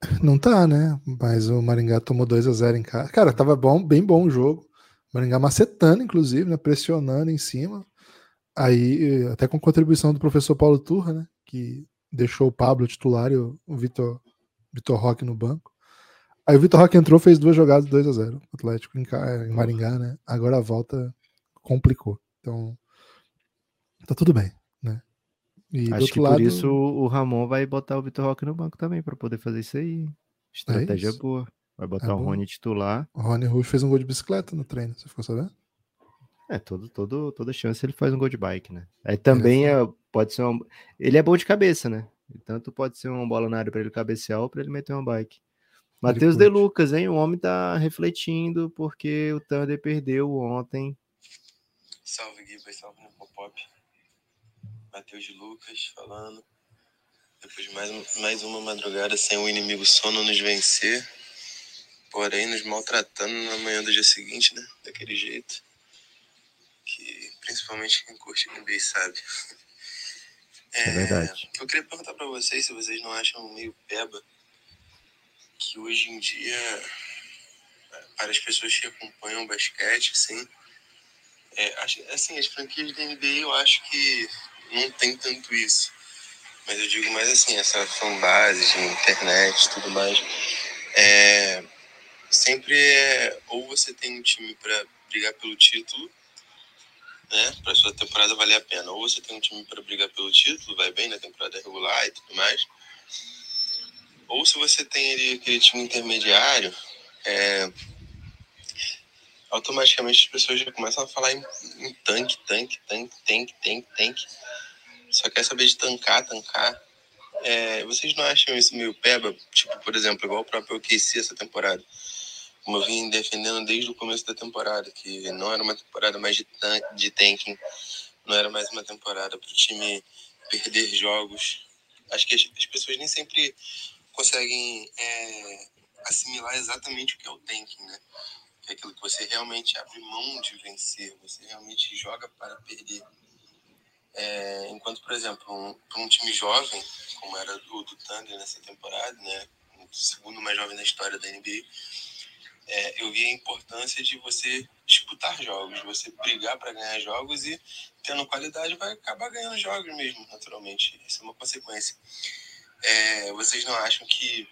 não tá, né? Mas o Maringá tomou 2 a 0 em casa. Cara, tava bom, bem bom o jogo. Maringá macetando, inclusive, né? Pressionando em cima. Aí, até com contribuição do professor Paulo Turra, né? Que deixou o Pablo titular e o, Vitor, Vitor Roque no banco. Aí o Vitor Roque entrou, fez duas jogadas 2 a 0 Atlético em, em Maringá, né? Agora a volta complicou. Então, tá tudo bem, né? E Acho que lado... por isso o Ramon vai botar o Vitor Roque no banco também, para poder fazer isso aí. Estratégia é isso. boa. Vai botar é o Rony titular. O Rony Rush fez um gol de bicicleta no treino, você ficou sabendo? É, todo, todo, toda chance ele faz um gol de bike, né? Aí também é, pode ser uma... Ele é bom de cabeça, né? Tanto pode ser uma bola na área para ele cabecear ou para ele meter uma bike. Matheus De Lucas, hein? O homem tá refletindo porque o Thunder perdeu ontem. Salve, Gui, salve no pop-up. Matheus de Lucas falando. Depois de mais, mais uma madrugada sem o inimigo sono nos vencer. Porém, nos maltratando na manhã do dia seguinte, né? Daquele jeito. Principalmente quem curte NBA sabe. É, é verdade. Eu queria perguntar para vocês se vocês não acham meio peba que hoje em dia, para as pessoas que acompanham o basquete, assim, é, assim, as franquias da NBA eu acho que não tem tanto isso. Mas eu digo mais assim, essa fanbase de internet e tudo mais. É, sempre é, ou você tem um time para brigar pelo título, né, para sua temporada valer a pena, ou você tem um time para brigar pelo título, vai bem na temporada regular e tudo mais, ou se você tem ali aquele time intermediário, é, automaticamente as pessoas já começam a falar em, em tanque, tanque, tanque, tanque, tanque, tanque. Só quer saber de tancar, tancar. É, vocês não acham isso meio peba? Tipo, por exemplo, igual o próprio OKC essa temporada. Como eu vim defendendo desde o começo da temporada, que não era uma temporada mais de, de tanking, não era mais uma temporada para o time perder jogos. Acho que as, as pessoas nem sempre conseguem é, assimilar exatamente o que é o tanking, né? É aquilo que você realmente abre mão de vencer, você realmente joga para perder. É, enquanto, por exemplo, um, um time jovem, como era o do Thunder nessa temporada, né? O segundo mais jovem da história da NBA, é, eu vi a importância de você disputar jogos, você brigar para ganhar jogos e, tendo qualidade, vai acabar ganhando jogos mesmo, naturalmente. Isso é uma consequência. É, vocês não acham que,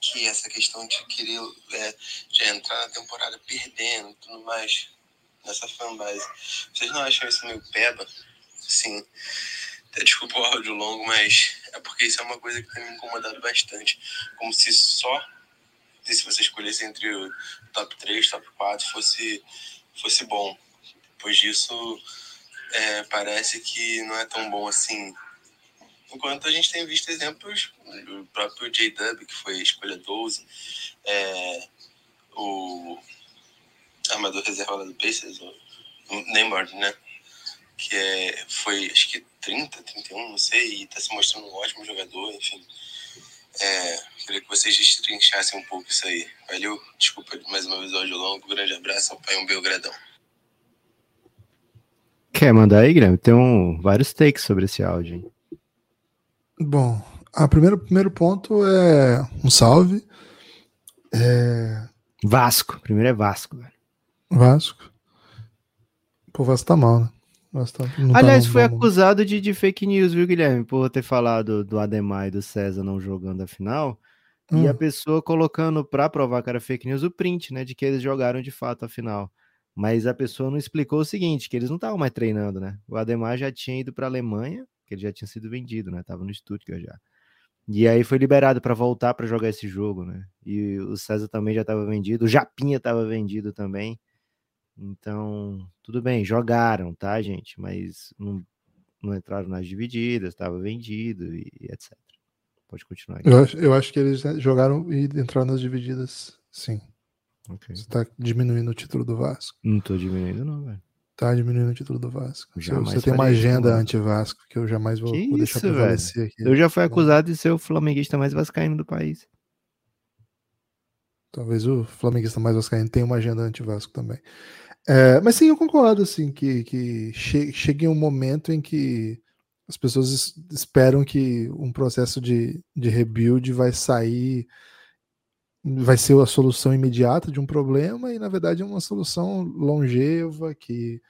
que essa questão de querer é, de entrar na temporada perdendo tudo mais, nessa fanbase, vocês não acham isso meio peba? Sim. Desculpa o áudio longo, mas é porque isso é uma coisa que tem me incomodado bastante. Como se só se você escolhesse entre o top 3, top 4, fosse, fosse bom. Depois disso, é, parece que não é tão bom assim Enquanto a gente tem visto exemplos do próprio J-Dub, que foi escolha 12, é, o armador reserva do Pacers, o Neymar, né? Que é, foi, acho que 30, 31, não sei, e está se mostrando um ótimo jogador, enfim. É, queria que vocês destrinchassem um pouco isso aí. Valeu, desculpa mais uma vez o áudio longo, grande abraço, pai um Belgradão. Quer mandar aí, Guilherme? Tem um, vários takes sobre esse áudio, hein? Bom, a primeiro, primeiro ponto é um salve. É... Vasco. Primeiro é Vasco, velho. Vasco. Pô, o Vasco tá mal, né? Tá, Aliás, tá foi acusado de, de, fake news, viu, Guilherme? Por ter falado do Ademar e do César não jogando a final. Hum. E a hum. pessoa colocando para provar que era fake news o print, né? De que eles jogaram de fato a final. Mas a pessoa não explicou o seguinte: que eles não estavam mais treinando, né? O Ademar já tinha ido para a Alemanha, que ele já tinha sido vendido, né? Tava no Stuttgart já. E aí foi liberado para voltar para jogar esse jogo, né? E o César também já estava vendido, o Japinha estava vendido também. Então, tudo bem, jogaram, tá, gente? Mas não, não entraram nas divididas, estava vendido e, e, etc. Pode continuar. Eu acho, eu acho, que eles jogaram e entraram nas divididas, sim. Okay. Você tá diminuindo o título do Vasco. Não tô diminuindo, não, velho. Tá diminuindo o título do Vasco. Jamais você tem uma agenda anti-Vasco que eu jamais vou, vou deixar prevalecer aqui. Eu já fui acusado de ser o flamenguista mais vascaíno do país. Talvez o flamenguista mais vascaíno tenha uma agenda anti-Vasco também. É, mas sim, eu concordo assim que, que che chegue um momento em que as pessoas esperam que um processo de, de rebuild vai sair, vai ser a solução imediata de um problema e na verdade é uma solução longeva que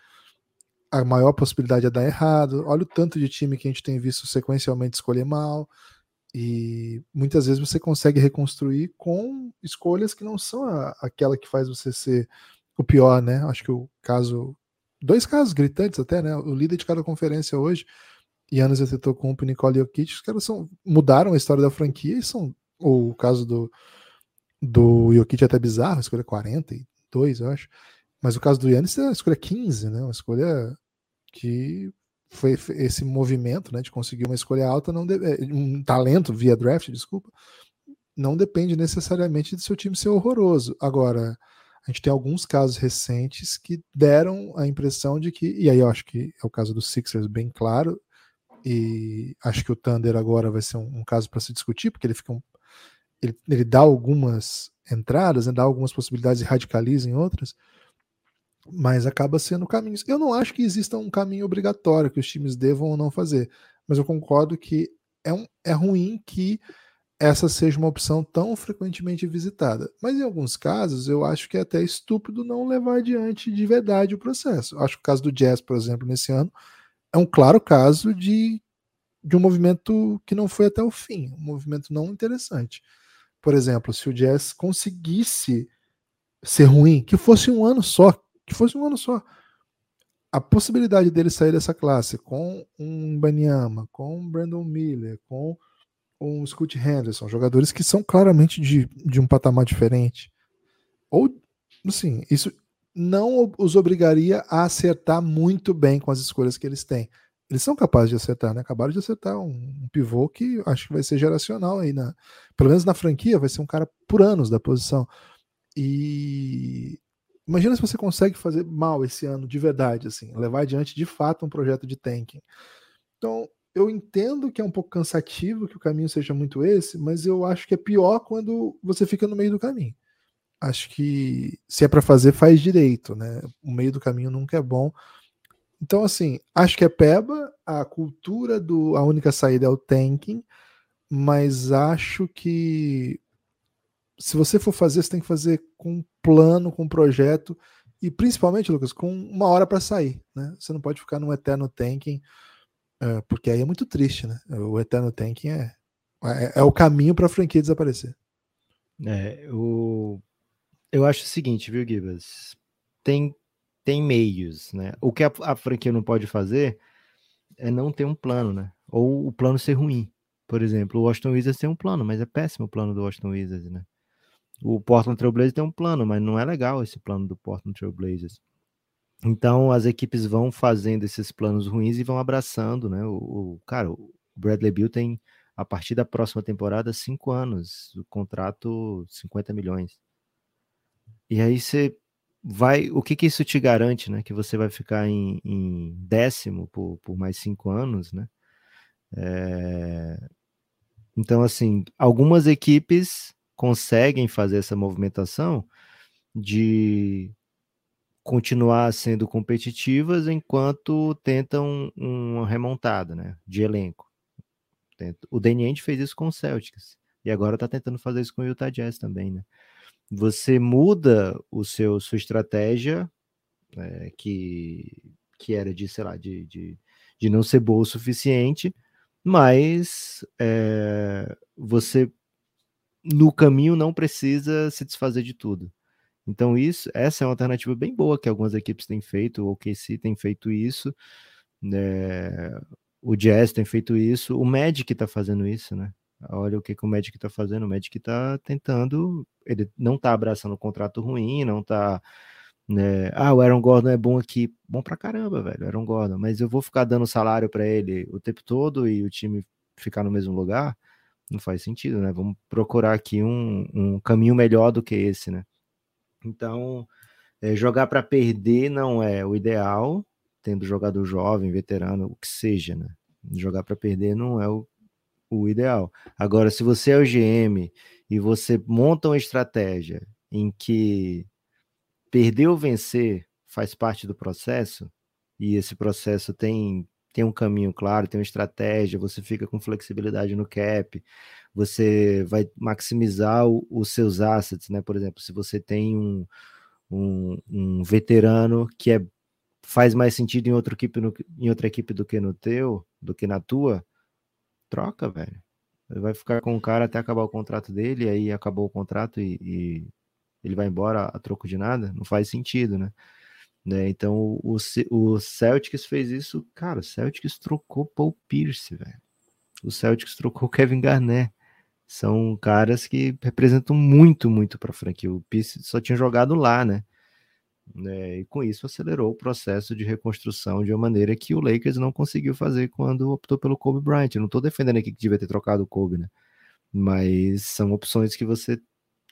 a maior possibilidade é dar errado. Olha o tanto de time que a gente tem visto sequencialmente escolher mal e muitas vezes você consegue reconstruir com escolhas que não são a, aquela que faz você ser o pior, né? Acho que o caso. Dois casos gritantes até, né? O líder de cada conferência hoje, Yannis Antetokounmpo e Nicole Jokic, os caras são, mudaram a história da franquia e são. O caso do, do Jokic é até bizarro, a escolha 42, eu acho. Mas o caso do Yannis é a escolha 15, né? Uma escolha que foi esse movimento, né, de conseguir uma escolha alta, não é, um talento via draft, desculpa, não depende necessariamente do seu time ser horroroso. Agora, a gente tem alguns casos recentes que deram a impressão de que, e aí eu acho que é o caso do Sixers bem claro, e acho que o Thunder agora vai ser um, um caso para se discutir, porque ele fica um, ele, ele, dá algumas entradas, né, dá algumas possibilidades e radicaliza em outras, mas acaba sendo caminhos. Eu não acho que exista um caminho obrigatório que os times devam ou não fazer, mas eu concordo que é, um, é ruim que essa seja uma opção tão frequentemente visitada. Mas em alguns casos, eu acho que é até estúpido não levar adiante de verdade o processo. Acho que o caso do Jazz, por exemplo, nesse ano, é um claro caso de, de um movimento que não foi até o fim, um movimento não interessante. Por exemplo, se o Jazz conseguisse ser ruim, que fosse um ano só, que fosse um ano só, a possibilidade dele sair dessa classe com um Banyama, com um Brandon Miller, com um Scott Henderson, jogadores que são claramente de, de um patamar diferente. Ou, assim, isso não os obrigaria a acertar muito bem com as escolhas que eles têm. Eles são capazes de acertar, né? Acabaram de acertar um, um pivô que acho que vai ser geracional aí, na, pelo menos na franquia, vai ser um cara por anos da posição. E imagina se você consegue fazer mal esse ano de verdade, assim, levar adiante de fato um projeto de tanking. Então, eu entendo que é um pouco cansativo que o caminho seja muito esse, mas eu acho que é pior quando você fica no meio do caminho. Acho que se é para fazer, faz direito, né? O meio do caminho nunca é bom. Então, assim, acho que é peba, a cultura do. A única saída é o tanking, mas acho que se você for fazer, você tem que fazer com plano, com um projeto, e principalmente, Lucas, com uma hora para sair. Né? Você não pode ficar num eterno tanking é, porque aí é muito triste, né? O Eterno Tanking é, é, é o caminho para a franquia desaparecer. É, o, eu acho o seguinte, viu, Gibas? Tem, tem meios, né? O que a, a, franquia não pode fazer é não ter um plano, né? Ou o plano ser ruim. Por exemplo, o Washington Wizards tem um plano, mas é péssimo o plano do Washington Wizards, né? O Portland Trail Blazers tem um plano, mas não é legal esse plano do Portland Trail Blazers. Então as equipes vão fazendo esses planos ruins e vão abraçando, né? O, o cara, o Bradley Bill tem a partir da próxima temporada cinco anos, o contrato 50 milhões. E aí você vai, o que que isso te garante, né? Que você vai ficar em, em décimo por, por mais cinco anos, né? É... Então assim, algumas equipes conseguem fazer essa movimentação de continuar sendo competitivas enquanto tentam uma remontada, né, de elenco. O Danny fez isso com o Celtics e agora está tentando fazer isso com o Utah Jazz também, né? Você muda o seu sua estratégia é, que que era de, sei lá, de, de, de não ser boa o suficiente, mas é, você no caminho não precisa se desfazer de tudo. Então isso, essa é uma alternativa bem boa que algumas equipes têm feito, o KC tem feito isso, né? o Jazz tem feito isso, o Magic está fazendo isso, né? Olha o que, que o Magic está fazendo, o Magic está tentando, ele não está abraçando um contrato ruim, não está né? Ah, o Aaron Gordon é bom aqui, bom pra caramba, velho, Aaron Gordon, mas eu vou ficar dando salário para ele o tempo todo e o time ficar no mesmo lugar, não faz sentido, né? Vamos procurar aqui um, um caminho melhor do que esse, né? Então, é, jogar para perder não é o ideal, tendo jogador jovem, veterano, o que seja, né? Jogar para perder não é o, o ideal. Agora, se você é o GM e você monta uma estratégia em que perder ou vencer faz parte do processo, e esse processo tem, tem um caminho claro, tem uma estratégia, você fica com flexibilidade no cap, você vai maximizar o, os seus assets, né? Por exemplo, se você tem um, um, um veterano que é, faz mais sentido em outra equipe, no, em outra equipe do que no teu, do que na tua, troca, velho. Vai ficar com o cara até acabar o contrato dele, aí acabou o contrato e, e ele vai embora a troco de nada, não faz sentido, né? Né? Então o, o Celtics fez isso, cara, o Celtics trocou Paul Pierce, velho. O Celtics trocou Kevin Garnett. São caras que representam muito, muito para a franquia. O Pierce só tinha jogado lá, né? né? E com isso acelerou o processo de reconstrução de uma maneira que o Lakers não conseguiu fazer quando optou pelo Kobe Bryant. Eu não estou defendendo aqui que devia ter trocado o Kobe, né? Mas são opções que você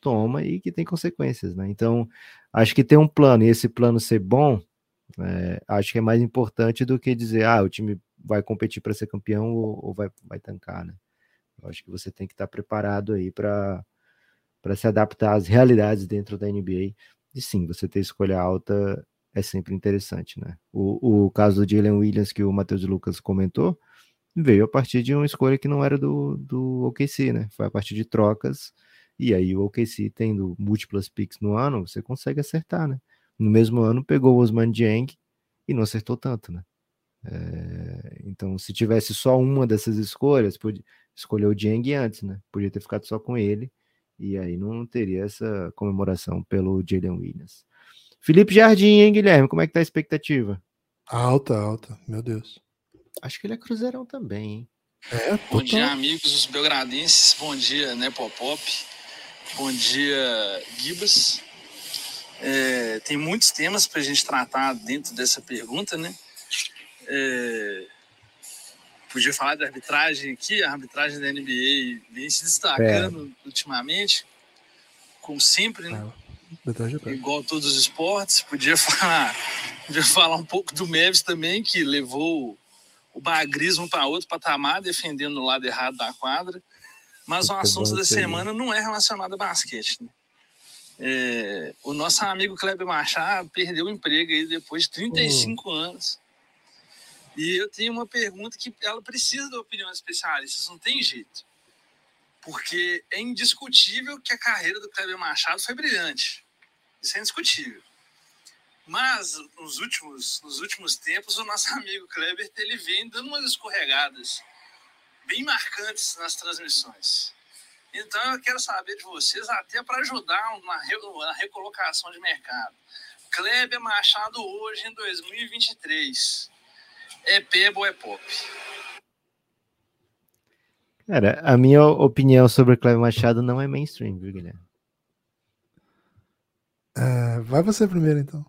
toma e que tem consequências, né? Então, acho que ter um plano e esse plano ser bom, é, acho que é mais importante do que dizer, ah, o time vai competir para ser campeão ou, ou, vai, vai tancar, né? Eu acho que você tem que estar preparado aí para se adaptar às realidades dentro da NBA. E sim, você ter escolha alta é sempre interessante, né? O, o caso do Jalen Williams que o Matheus Lucas comentou veio a partir de uma escolha que não era do, do OKC, né? Foi a partir de trocas e aí o OKC tendo múltiplas picks no ano, você consegue acertar, né? No mesmo ano pegou o Osman Dieng e não acertou tanto, né? É, então, se tivesse só uma dessas escolhas, podia escolher o Dieng antes, né? Podia ter ficado só com ele e aí não teria essa comemoração pelo Jalen Williams. Felipe Jardim, hein, Guilherme? Como é que tá a expectativa? Alta, alta, meu Deus. Acho que ele é cruzeirão também, hein? É, Bom dia, amigos dos belgradenses. Bom dia, né, Popop. Bom dia, Gibas. É, tem muitos temas para a gente tratar dentro dessa pergunta, né? É, podia falar de arbitragem aqui, a arbitragem da NBA vem se destacando é. ultimamente, como sempre, né? É, Igual todos os esportes. Podia falar, podia falar um pouco do Meves também, que levou o bagrismo para outro patamar, defendendo o lado errado da quadra. Mas o assunto da semana não é relacionado a basquete. Né? É, o nosso amigo Kleber Machado perdeu o emprego aí depois de 35 uhum. anos. E eu tenho uma pergunta que ela precisa da opinião de especialistas, não tem jeito. Porque é indiscutível que a carreira do Kleber Machado foi brilhante. Isso é indiscutível. Mas nos últimos, nos últimos tempos, o nosso amigo Kleber ele vem dando umas escorregadas bem marcantes nas transmissões. Então eu quero saber de vocês, até para ajudar na, na recolocação de mercado. Kleber Machado hoje em 2023. É pebo ou é pop? Cara, a minha opinião sobre o Kleber Machado não é mainstream, viu, Guilherme? Uh, vai você primeiro, então.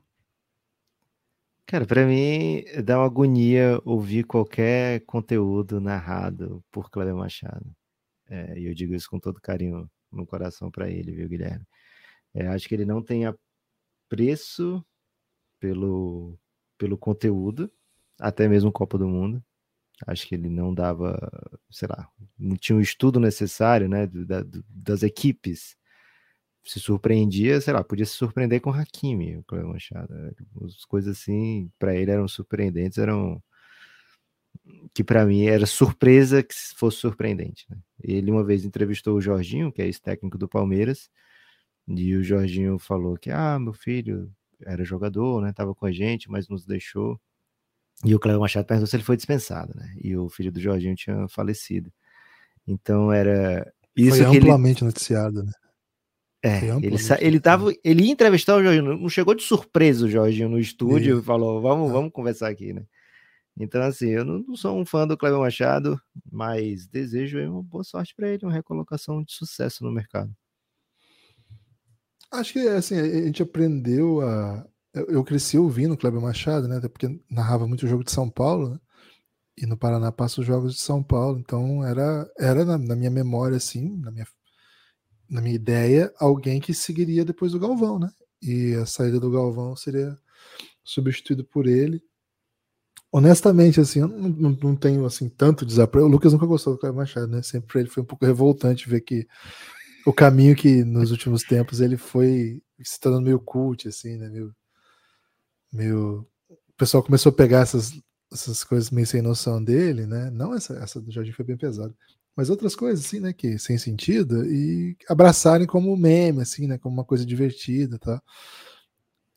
Cara, para mim dá uma agonia ouvir qualquer conteúdo narrado por Cleber Machado. É, e eu digo isso com todo carinho no coração para ele, viu, Guilherme? É, acho que ele não tem apreço pelo, pelo conteúdo, até mesmo Copa do Mundo. Acho que ele não dava, sei lá, não tinha o estudo necessário, né, da, das equipes se surpreendia, sei lá, podia se surpreender com o Hakimi, o Cleber Machado. As coisas assim, para ele eram surpreendentes, eram que para mim era surpresa que fosse surpreendente. Né? Ele uma vez entrevistou o Jorginho, que é ex-técnico do Palmeiras, e o Jorginho falou que, ah, meu filho era jogador, né, tava com a gente, mas nos deixou. E o Cléber Machado perguntou se ele foi dispensado, né? E o filho do Jorginho tinha falecido. Então era isso foi amplamente ele... noticiado, né? É, ele, ele tava, ele ia entrevistar o Jorginho, não chegou de surpresa o Jorginho no estúdio e falou, vamos, ah. vamos conversar aqui, né? Então, assim, eu não, não sou um fã do Cleber Machado, mas desejo uma boa sorte para ele, uma recolocação de sucesso no mercado. Acho que, assim, a gente aprendeu a... Eu cresci ouvindo o Kleber Machado, né? Até porque narrava muito o jogo de São Paulo, né? E no Paraná passa os jogos de São Paulo, então era, era na, na minha memória, assim, na minha na minha ideia, alguém que seguiria depois do Galvão, né? E a saída do Galvão seria substituído por ele. Honestamente, assim, eu não, não, tenho assim tanto desapreço. O Lucas nunca gostou do Caio Machado, né? Sempre ele foi um pouco revoltante ver que o caminho que nos últimos tempos ele foi se tornando meio cult, assim, né? Meio, meio... O pessoal começou a pegar essas, essas coisas meio sem noção dele, né? Não essa, essa do Jardim foi bem pesada mas outras coisas assim, né, que sem sentido e abraçarem como meme, assim, né, como uma coisa divertida, tá?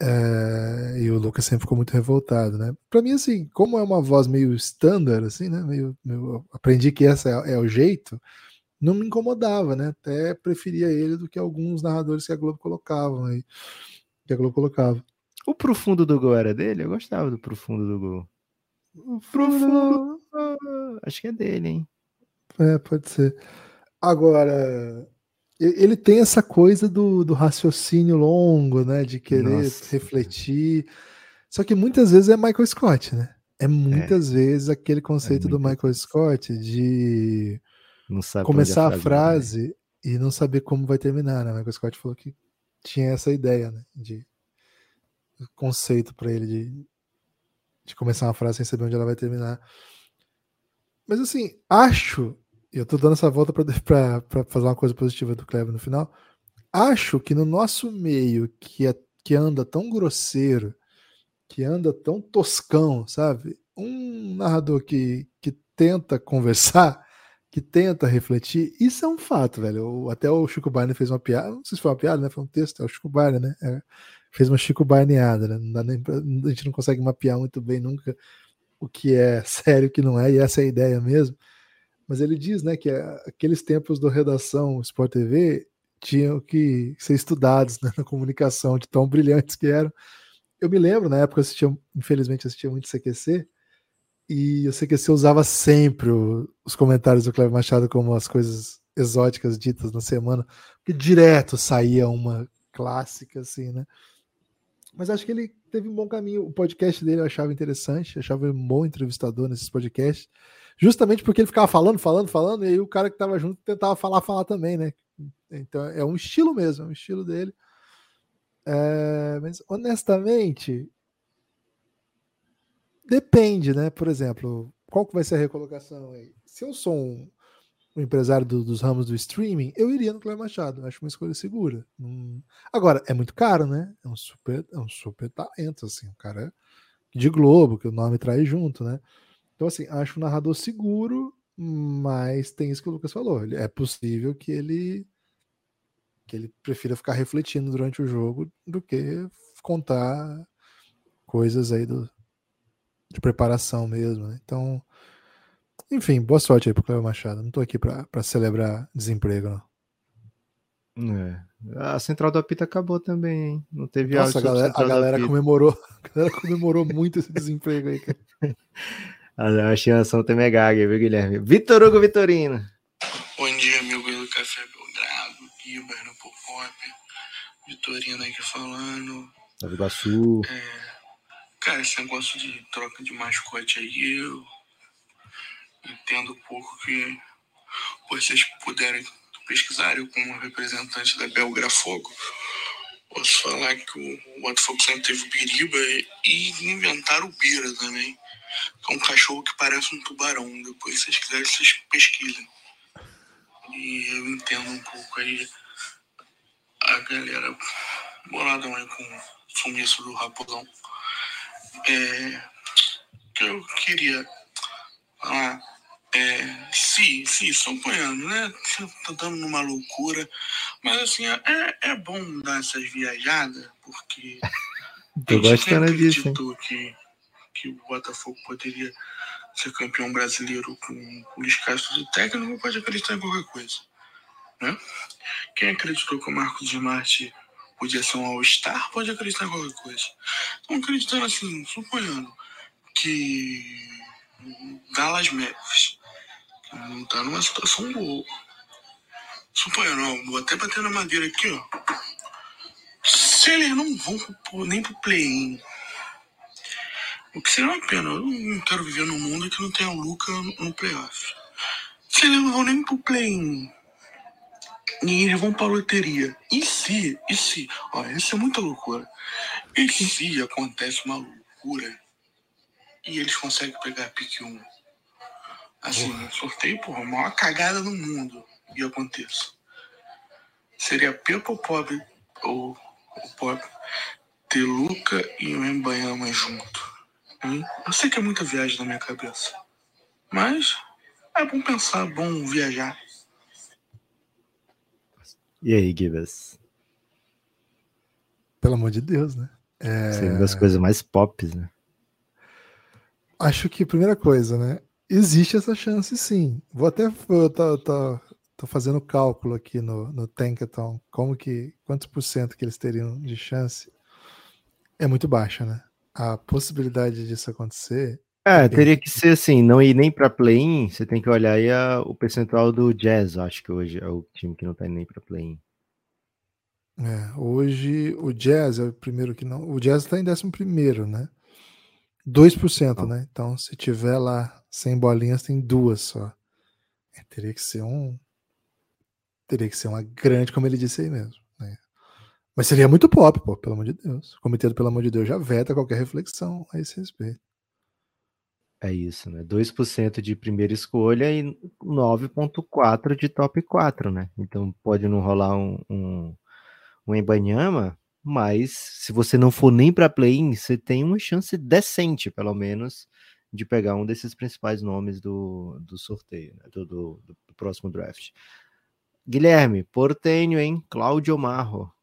É, e o Lucas sempre ficou muito revoltado, né? Para mim, assim, como é uma voz meio standard, assim, né? Meio, meio aprendi que essa é, é, o jeito, não me incomodava, né? Até preferia ele do que alguns narradores que a Globo colocavam aí, que a Globo colocava. O profundo do gol era dele? Eu gostava do profundo do gol. O profundo, acho que é dele, hein? É, pode ser. Agora, ele tem essa coisa do, do raciocínio longo, né? De querer Nossa. refletir. Só que muitas vezes é Michael Scott, né? É muitas é. vezes aquele conceito é do Michael. Scott de começar a frase, né? e não saber como vai terminar, né? Michael Scott falou que tinha essa ideia, né? De conceito para ele de, de começar uma frase sem saber onde ela vai terminar. Mas assim, acho eu tô dando essa volta para fazer uma coisa positiva do Kleber no final. Acho que no nosso meio, que, é, que anda tão grosseiro, que anda tão toscão, sabe? Um narrador que, que tenta conversar, que tenta refletir, isso é um fato, velho. até o Chico Barney fez uma piada, não sei se foi uma piada, né? Foi um texto, é o Chico Barney, né? É, fez uma Chico Barneada, né? Pra, a gente não consegue mapear muito bem nunca o que é sério o que não é, e essa é a ideia mesmo. Mas ele diz né, que aqueles tempos do Redação Sport TV tinham que ser estudados né, na comunicação, de tão brilhantes que eram. Eu me lembro, na época, eu assistia, infelizmente, assistia muito CQC, e o CQC usava sempre o, os comentários do Cleber Machado como as coisas exóticas ditas na semana, porque direto saía uma clássica, assim, né? Mas acho que ele teve um bom caminho. O podcast dele eu achava interessante, achava um bom entrevistador nesses podcasts justamente porque ele ficava falando, falando, falando, e aí o cara que estava junto tentava falar, falar também, né? Então é um estilo mesmo, é um estilo dele. É, mas honestamente, depende, né? Por exemplo, qual que vai ser a recolocação aí? Se eu sou um, um empresário do, dos ramos do streaming, eu iria no Cleber Machado. Acho uma escolha segura. Hum. Agora, é muito caro, né? É um super, é um super talento, assim, o cara é de Globo, que o nome traz junto, né? Então, assim, acho o narrador seguro, mas tem isso que o Lucas falou. É possível que ele que ele prefira ficar refletindo durante o jogo do que contar coisas aí do, de preparação mesmo. Né? Então, enfim, boa sorte aí pro Cleber Machado. Não tô aqui para celebrar desemprego, não. É. A central do apito acabou também, hein? Não teve Nossa, a galera, a galera comemorou, a galera comemorou muito esse desemprego aí, cara. A estimação tem Megag, viu, Guilherme? Vitor Hugo Vitorino. Bom dia, amigo do Café Belgrado, Iber no Pop, Vitorino aqui falando. Nova Iguaçu. É, cara, esse negócio de troca de mascote aí, eu entendo pouco que vocês puderem pesquisar, eu como representante da Belgra Fogo, posso falar que o Botafogo sempre teve o Biriba e inventaram o Bira também. É um cachorro que parece um tubarão. Depois, se vocês quiserem, vocês pesquisem. E eu entendo um pouco aí a galera boladão aí com o sumiço do raposão. É, que eu queria falar. É, sim, sim, estou apanhando, né? Tá dando numa loucura. Mas assim, é, é bom dar essas viajadas, porque. Tô gostando disso. Que que o Botafogo poderia ser campeão brasileiro com o Luiz Castro do técnico, pode acreditar em qualquer coisa. Né? Quem acreditou que o Marcos de Marte podia ser um All-Star, pode acreditar em qualquer coisa. Então, acreditando assim, suponhando que Dallas Mavericks não tá numa situação boa. Suponhando, ó, vou até bater na madeira aqui, ó. Se eles não vão pro, nem pro play-in, o que seria uma pena, eu não quero viver num mundo que não tenha o Luca no playoff. Se eles não vão nem pro play-in, e eles vão pra loteria. E se, e se, ó, isso é muita loucura. E se acontece uma loucura e eles conseguem pegar pique 1? Assim, porra. sorteio, porra, a maior cagada do mundo e aconteça. Seria Pepa ou pobre, ou o pobre, ter Luca e o Embanhama junto. Hein? Eu sei que é muita viagem na minha cabeça. Mas é bom pensar, bom viajar. E aí, Gibas? Pelo amor de Deus, né? É... Isso é uma das coisas mais pop, né? Acho que, primeira coisa, né? Existe essa chance, sim. Vou até. Eu tô, fazendo cálculo aqui no, no Tankathon. Como que. Quantos por cento que eles teriam de chance? É muito baixa, né? A possibilidade disso acontecer é, teria que ser assim, não ir nem para play-in, você tem que olhar aí a, o percentual do Jazz, acho que hoje é o time que não tá nem para play-in. É, hoje o Jazz é o primeiro que não. O Jazz está em 11 primeiro, né? 2%, oh. né? Então, se tiver lá 100 bolinhas, tem duas só. É, teria que ser um. Teria que ser uma grande, como ele disse aí mesmo. Né? Mas seria muito pop, pô, pelo amor de Deus. O comitê, pelo amor de Deus, já veta qualquer reflexão a esse respeito. É isso, né? 2% de primeira escolha e 9,4% de top 4, né? Então pode não rolar um, um, um Embanyama, mas se você não for nem para play-in, você tem uma chance decente, pelo menos, de pegar um desses principais nomes do, do sorteio, né? do, do, do próximo draft. Guilherme, portenho, hein? Cláudio Marro.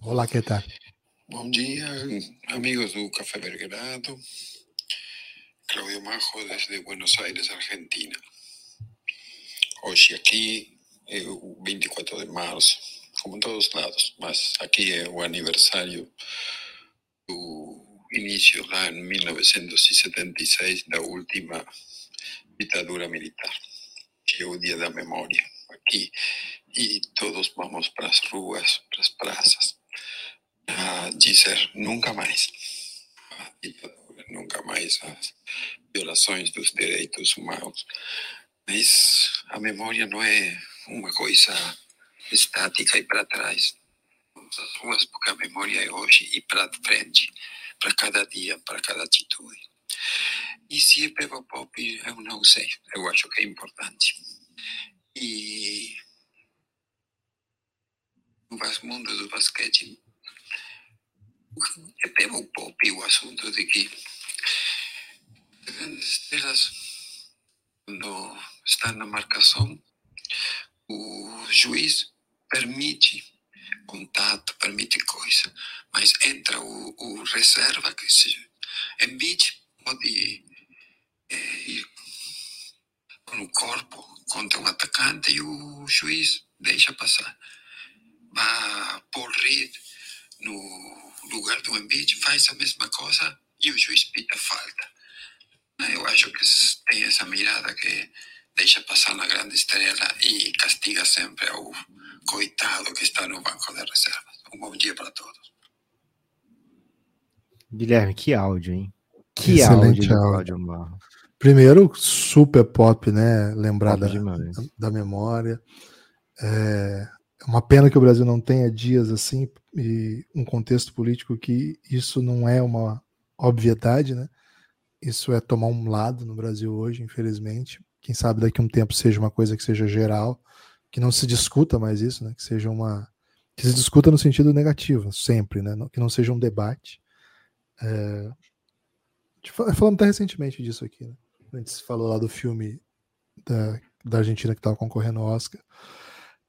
Olá, que tal? Bom dia, amigos do Café Belgrado. Claudio Majo desde Buenos Aires, Argentina. Hoy aquí, 24 de marzo, como en todos lados, mas aquí es un aniversario do inicio en 1976 la última dictadura militar, que es el Día de la Memoria aquí, y todos vamos para las ruas, para las plazas, a decir nunca más nunca mais as violações dos direitos humanos. Mas a memória não é uma coisa estática e para trás. As ruas, porque a memória é hoje e para frente, para cada dia, para cada atitude. E se é pego pop, eu não sei. Eu acho que é importante. E no mundo do basquete, é pego pop o assunto de que estrelas, quando está na marcação, o juiz permite contato, permite coisa, mas entra o, o reserva que se Embiid pode é, ir com o corpo contra um atacante e o juiz deixa passar. Vai Paul Reed no lugar do Embiid faz a mesma coisa e o juiz pita falta. Eu acho que tem essa mirada que deixa passar na grande estrela e castiga sempre ao coitado que está no banco de reservas. Um bom dia para todos. Guilherme, que áudio, hein? Que Excelente áudio, áudio. Primeiro, super pop, né? Lembrar da, da, memória. É uma pena que o Brasil não tenha dias assim e um contexto político que isso não é uma obviedade, né? Isso é tomar um lado no Brasil hoje, infelizmente. Quem sabe daqui a um tempo seja uma coisa que seja geral, que não se discuta mais isso, né? Que seja uma que se discuta no sentido negativo, sempre, né? Que não seja um debate. É... Falamos até recentemente disso aqui, né? A gente falou lá do filme da, da Argentina que estava concorrendo ao Oscar.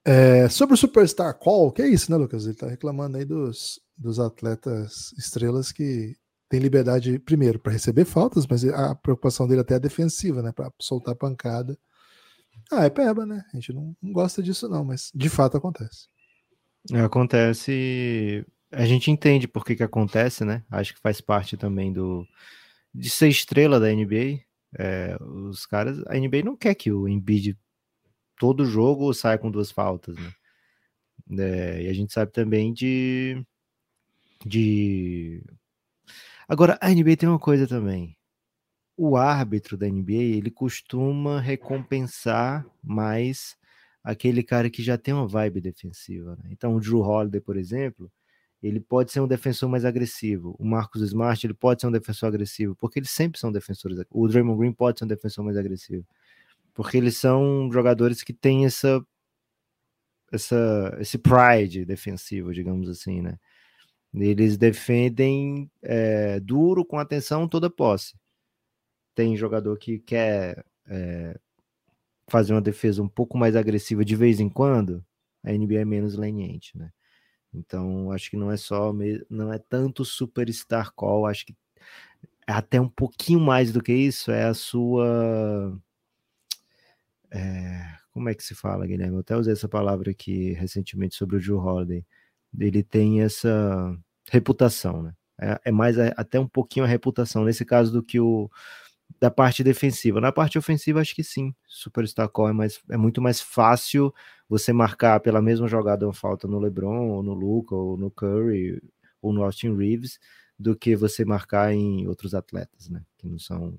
É, sobre o Superstar Call, que é isso, né, Lucas? Ele está reclamando aí dos, dos atletas estrelas que tem liberdade, primeiro, para receber faltas, mas a preocupação dele até é defensiva, né? Para soltar pancada. Ah, é peba, né? A gente não, não gosta disso, não, mas de fato acontece. Acontece. A gente entende por que, que acontece, né? Acho que faz parte também do de ser estrela da NBA. É, os caras, a NBA não quer que o Embiid todo jogo saia com duas faltas, né? É, e a gente sabe também de de agora a NBA tem uma coisa também o árbitro da NBA ele costuma recompensar mais aquele cara que já tem uma vibe defensiva. Né? Então, o Drew Holiday, por exemplo, ele pode ser um defensor mais agressivo. O Marcus Smart ele pode ser um defensor agressivo, porque eles sempre são defensores. O Draymond Green pode ser um defensor mais agressivo, porque eles são jogadores que têm essa, essa esse pride defensivo, digamos assim, né? Eles defendem é, duro com atenção toda posse tem jogador que quer é, fazer uma defesa um pouco mais agressiva de vez em quando, a NBA é menos leniente, né? Então, acho que não é só, não é tanto superstar call, acho que até um pouquinho mais do que isso, é a sua. É, como é que se fala, Guilherme? Eu até usei essa palavra aqui recentemente sobre o Joe Holiday. Ele tem essa reputação, né? É, é mais até um pouquinho a reputação, nesse caso, do que o, da parte defensiva. Na parte ofensiva, acho que sim. Superstar Call é, mais, é muito mais fácil você marcar pela mesma jogada uma falta no LeBron, ou no Luca, ou no Curry, ou no Austin Reeves, do que você marcar em outros atletas, né? Que não são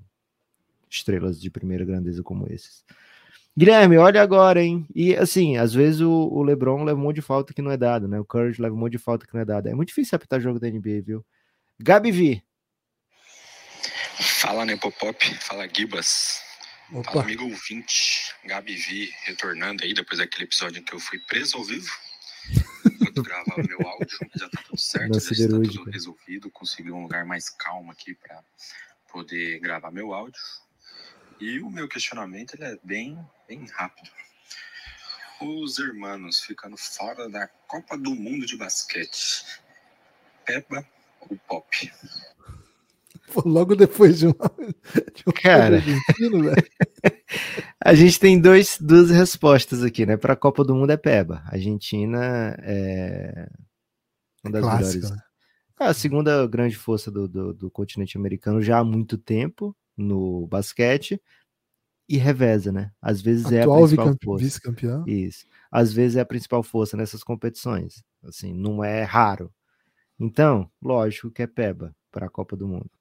estrelas de primeira grandeza como esses. Guilherme, olha agora, hein? E assim, às vezes o, o LeBron leva um monte de falta que não é dado, né? O Curry leva um monte de falta que não é dado. É muito difícil apitar jogo da NBA, viu? Gabi V, Fala Nepopop, fala Gibas. Opa. Fala amigo ouvinte, Gabi Vi, retornando aí depois daquele episódio em que eu fui preso ao vivo. Enquanto gravava meu áudio, já tá tudo certo, já está tudo resolvido. Consegui um lugar mais calmo aqui para poder gravar meu áudio. E o meu questionamento ele é bem, bem rápido. Os irmãos ficando fora da Copa do Mundo de Basquete. Peba ou Pop? Logo depois de, uma, de um Cara, a gente tem dois, duas respostas aqui, né? Para a Copa do Mundo é Peba. A Argentina é uma das Clássico, melhores. Né? É a segunda grande força do, do, do, continente americano já há muito tempo no basquete e reveza, né? Às vezes Atual é a principal força. vice-campeão. Isso. Às vezes é a principal força nessas competições. Assim, não é raro. Então, lógico que é Peba para a Copa do Mundo.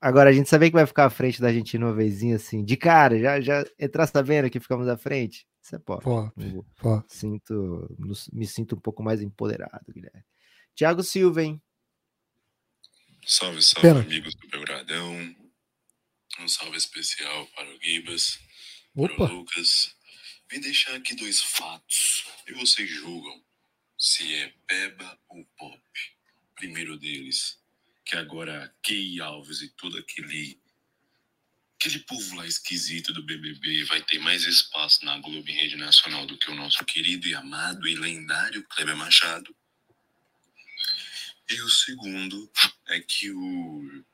Agora, a gente sabia que vai ficar à frente da Argentina uma vezinha assim, de cara, já, já entrar sabendo que ficamos à frente? Isso é pop. pop, pop. Sinto, me sinto um pouco mais empoderado, Guilherme. Tiago Silva, hein? Salve, salve, Pena. amigos do Belgradão. Um salve especial para o Gibas, Opa. para o Lucas. Vim deixar aqui dois fatos e vocês julgam se é Peba ou Pop. Primeiro deles, que agora Key Alves e todo aquele aquele povo lá esquisito do BBB vai ter mais espaço na Globo rede nacional do que o nosso querido e amado e lendário Kleber Machado. E o segundo é que o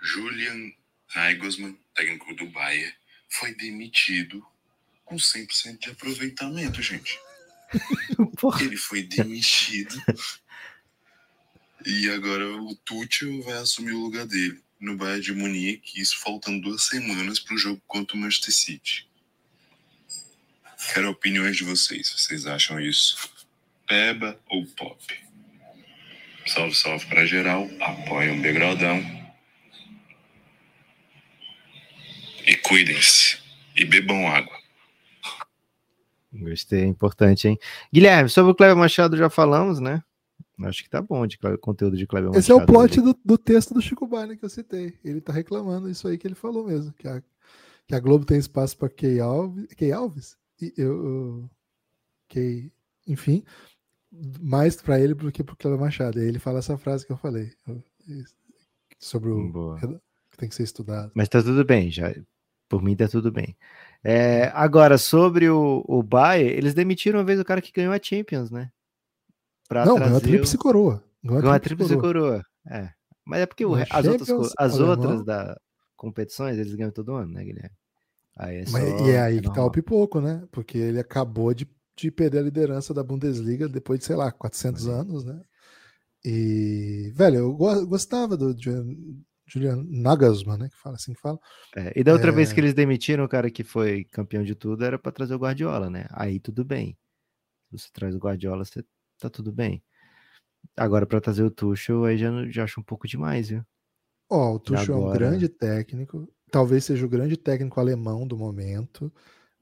Julian Nagelsmann, técnico do Bayern, foi demitido com 100% de aproveitamento, gente. Ele foi demitido e agora o Tuchel vai assumir o lugar dele no Bayern de Munique, isso faltando duas semanas para o jogo contra o Manchester City. Quero opiniões de vocês. Vocês acham isso peba ou pop? Salve, salve para geral. Apoiem o Begradão. E cuidem-se. E bebam água. Gostei, é importante, hein? Guilherme, sobre o Cleber Machado já falamos, né? Acho que tá bom de conteúdo de Kleber Esse é o plot do, do, texto do Chico Barney que eu citei. Ele tá reclamando isso aí que ele falou mesmo, que a, que a Globo tem espaço para Key Alves, Key Alves? E eu, Key, enfim, mais para ele do que pro Kleber Machado. E aí ele fala essa frase que eu falei sobre o Boa. que tem que ser estudado. Mas tá tudo bem, já por mim tá tudo bem. É, agora, sobre o, o Bayern, eles demitiram uma vez o cara que ganhou a Champions, né? Não, ganhou a tríplice coroa. Ganhou a tríplice coroa. coroa. É. Mas é porque o, as outras, as outras da competições eles ganham todo ano, né, Guilherme? Aí é só, Mas, e é aí é que tá o pipoco, né? Porque ele acabou de, de perder a liderança da Bundesliga depois de, sei lá, 400 anos, né? E, velho, eu gostava do Julian Nagelsmann, né? Que fala assim que fala. É, e da outra é... vez que eles demitiram o cara que foi campeão de tudo, era para trazer o Guardiola, né? Aí tudo bem. Você traz o Guardiola, você tá tudo bem. Agora, para trazer o Tuchel, aí já, já acho um pouco demais, viu? Ó, oh, o Tuchel agora... é um grande técnico, talvez seja o grande técnico alemão do momento,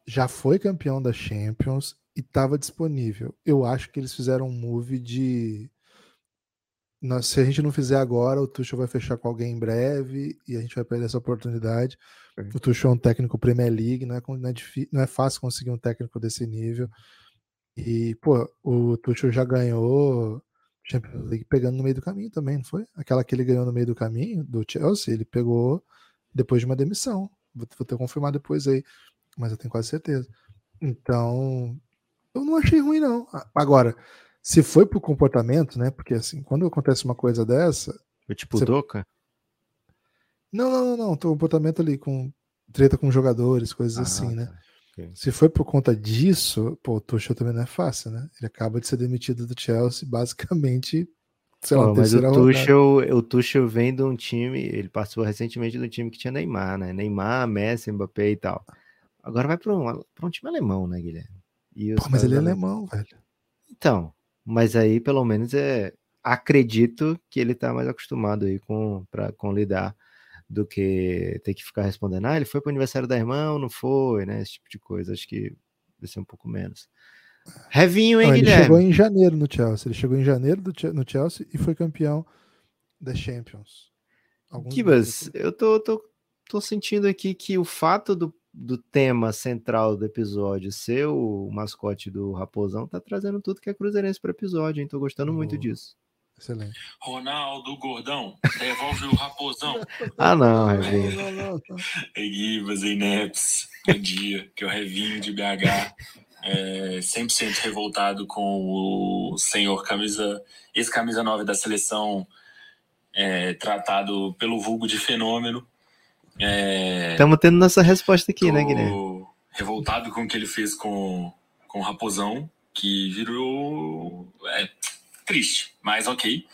já foi campeão da Champions e estava disponível. Eu acho que eles fizeram um move de nós, se a gente não fizer agora, o Tuchel vai fechar com alguém em breve e a gente vai perder essa oportunidade. É. O Tuchel é um técnico Premier League, não é, não é, difícil, não é fácil conseguir um técnico desse nível. E, pô, o Tuchel já ganhou Champions League pegando no meio do caminho também, não foi? Aquela que ele ganhou no meio do caminho do Chelsea, ele pegou depois de uma demissão. Vou, vou ter que confirmar depois aí, mas eu tenho quase certeza. Então, eu não achei ruim, não. Agora, se foi pro comportamento, né? Porque assim, quando acontece uma coisa dessa. Foi tipo você... Doca? Não, não, não, não. Tô comportamento ali com treta com jogadores, coisas ah, assim, né? Tá. Se foi por conta disso, pô, o Tuchel também não é fácil, né? Ele acaba de ser demitido do Chelsea, basicamente. Sei lá, mas o Tuchel, o Tuchel vem de um time, ele passou recentemente de um time que tinha Neymar, né? Neymar, Messi, Mbappé e tal. Agora vai para um, pra um time alemão, né, Guilherme? Pô, mas ele é alemão, velho. Então, mas aí pelo menos é acredito que ele está mais acostumado aí com para com lidar do que ter que ficar respondendo, ah, ele foi para o aniversário da irmã ou não foi, né? Esse tipo de coisa, acho que vai ser um pouco menos. Revinho, hein, não, Guilherme? Ele chegou em janeiro no Chelsea, ele chegou em janeiro do, no Chelsea e foi campeão da Champions. Kibas, eu tô, tô, tô sentindo aqui que o fato do do tema central do episódio ser o mascote do Raposão, tá trazendo tudo que é cruzeirense para episódio, hein? Tô gostando oh, muito disso. Excelente. Ronaldo Gordão, devolve o Raposão. ah, não, Revinho. Não, não, não. Egibas, Neps, bom dia, que é o Revinho de BH. É, 100% revoltado com o senhor camisa, esse camisa 9 da seleção é, tratado pelo vulgo de fenômeno. Estamos é... tendo nossa resposta aqui, né, Guilherme? Revoltado com o que ele fez com, com o Raposão, que virou. É, triste, mas ok.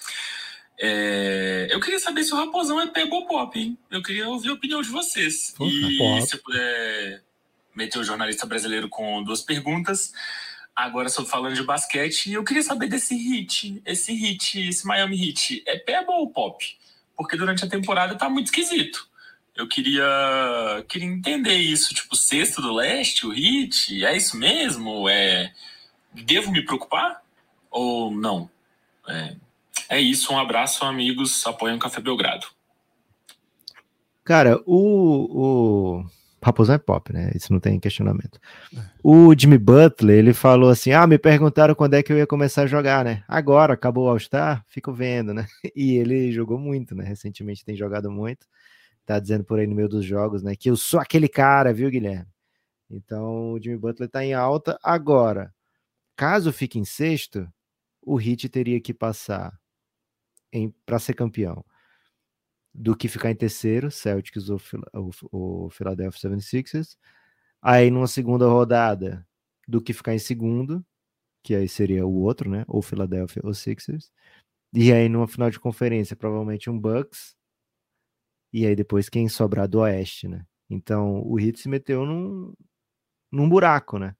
É, eu queria saber se o Raposão é pego ou pop, hein? Eu queria ouvir a opinião de vocês. Pô, e pop. se eu puder meter o jornalista brasileiro com duas perguntas. Agora estou falando de basquete e eu queria saber desse hit, esse hit, esse Miami Heat, é pebo ou pop? Porque durante a temporada tá muito esquisito eu queria, queria entender isso. Tipo, sexto do leste, o hit, é isso mesmo? É, devo me preocupar? Ou não? É, é isso, um abraço, amigos. Apoiam Café Belgrado. Cara, o, o Raposão é pop, né? Isso não tem questionamento. É. O Jimmy Butler, ele falou assim: Ah, me perguntaram quando é que eu ia começar a jogar, né? Agora, acabou o All-Star, fico vendo, né? E ele jogou muito, né? Recentemente tem jogado muito tá dizendo por aí no meio dos jogos, né? Que eu sou aquele cara, viu, Guilherme? Então o Jimmy Butler tá em alta. Agora, caso fique em sexto, o Heat teria que passar para ser campeão do que ficar em terceiro, Celtics ou, o, o Philadelphia 76ers. Aí numa segunda rodada, do que ficar em segundo, que aí seria o outro, né? Ou Philadelphia ou Sixers. E aí numa final de conferência, provavelmente um Bucks e aí depois quem sobrar do Oeste, né? Então o Heat se meteu num, num buraco, né?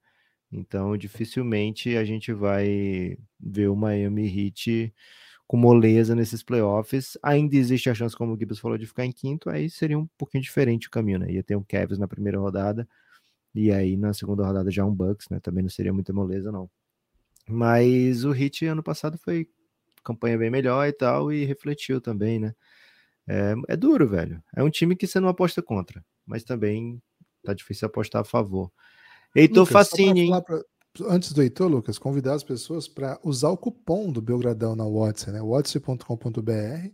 Então dificilmente a gente vai ver o Miami Heat com moleza nesses playoffs. Ainda existe a chance, como o Gibbs falou, de ficar em quinto, aí seria um pouquinho diferente o caminho, né? Ia ter um Cavs na primeira rodada, e aí na segunda rodada já um Bucks, né? Também não seria muita moleza, não. Mas o Heat ano passado foi campanha bem melhor e tal, e refletiu também, né? É, é duro, velho. É um time que você não aposta contra, mas também tá difícil apostar a favor. Heitor Facine, hein? Pra, antes do Heitor, Lucas, convidar as pessoas para usar o cupom do Belgradão na Watson, né? Watson.com.br.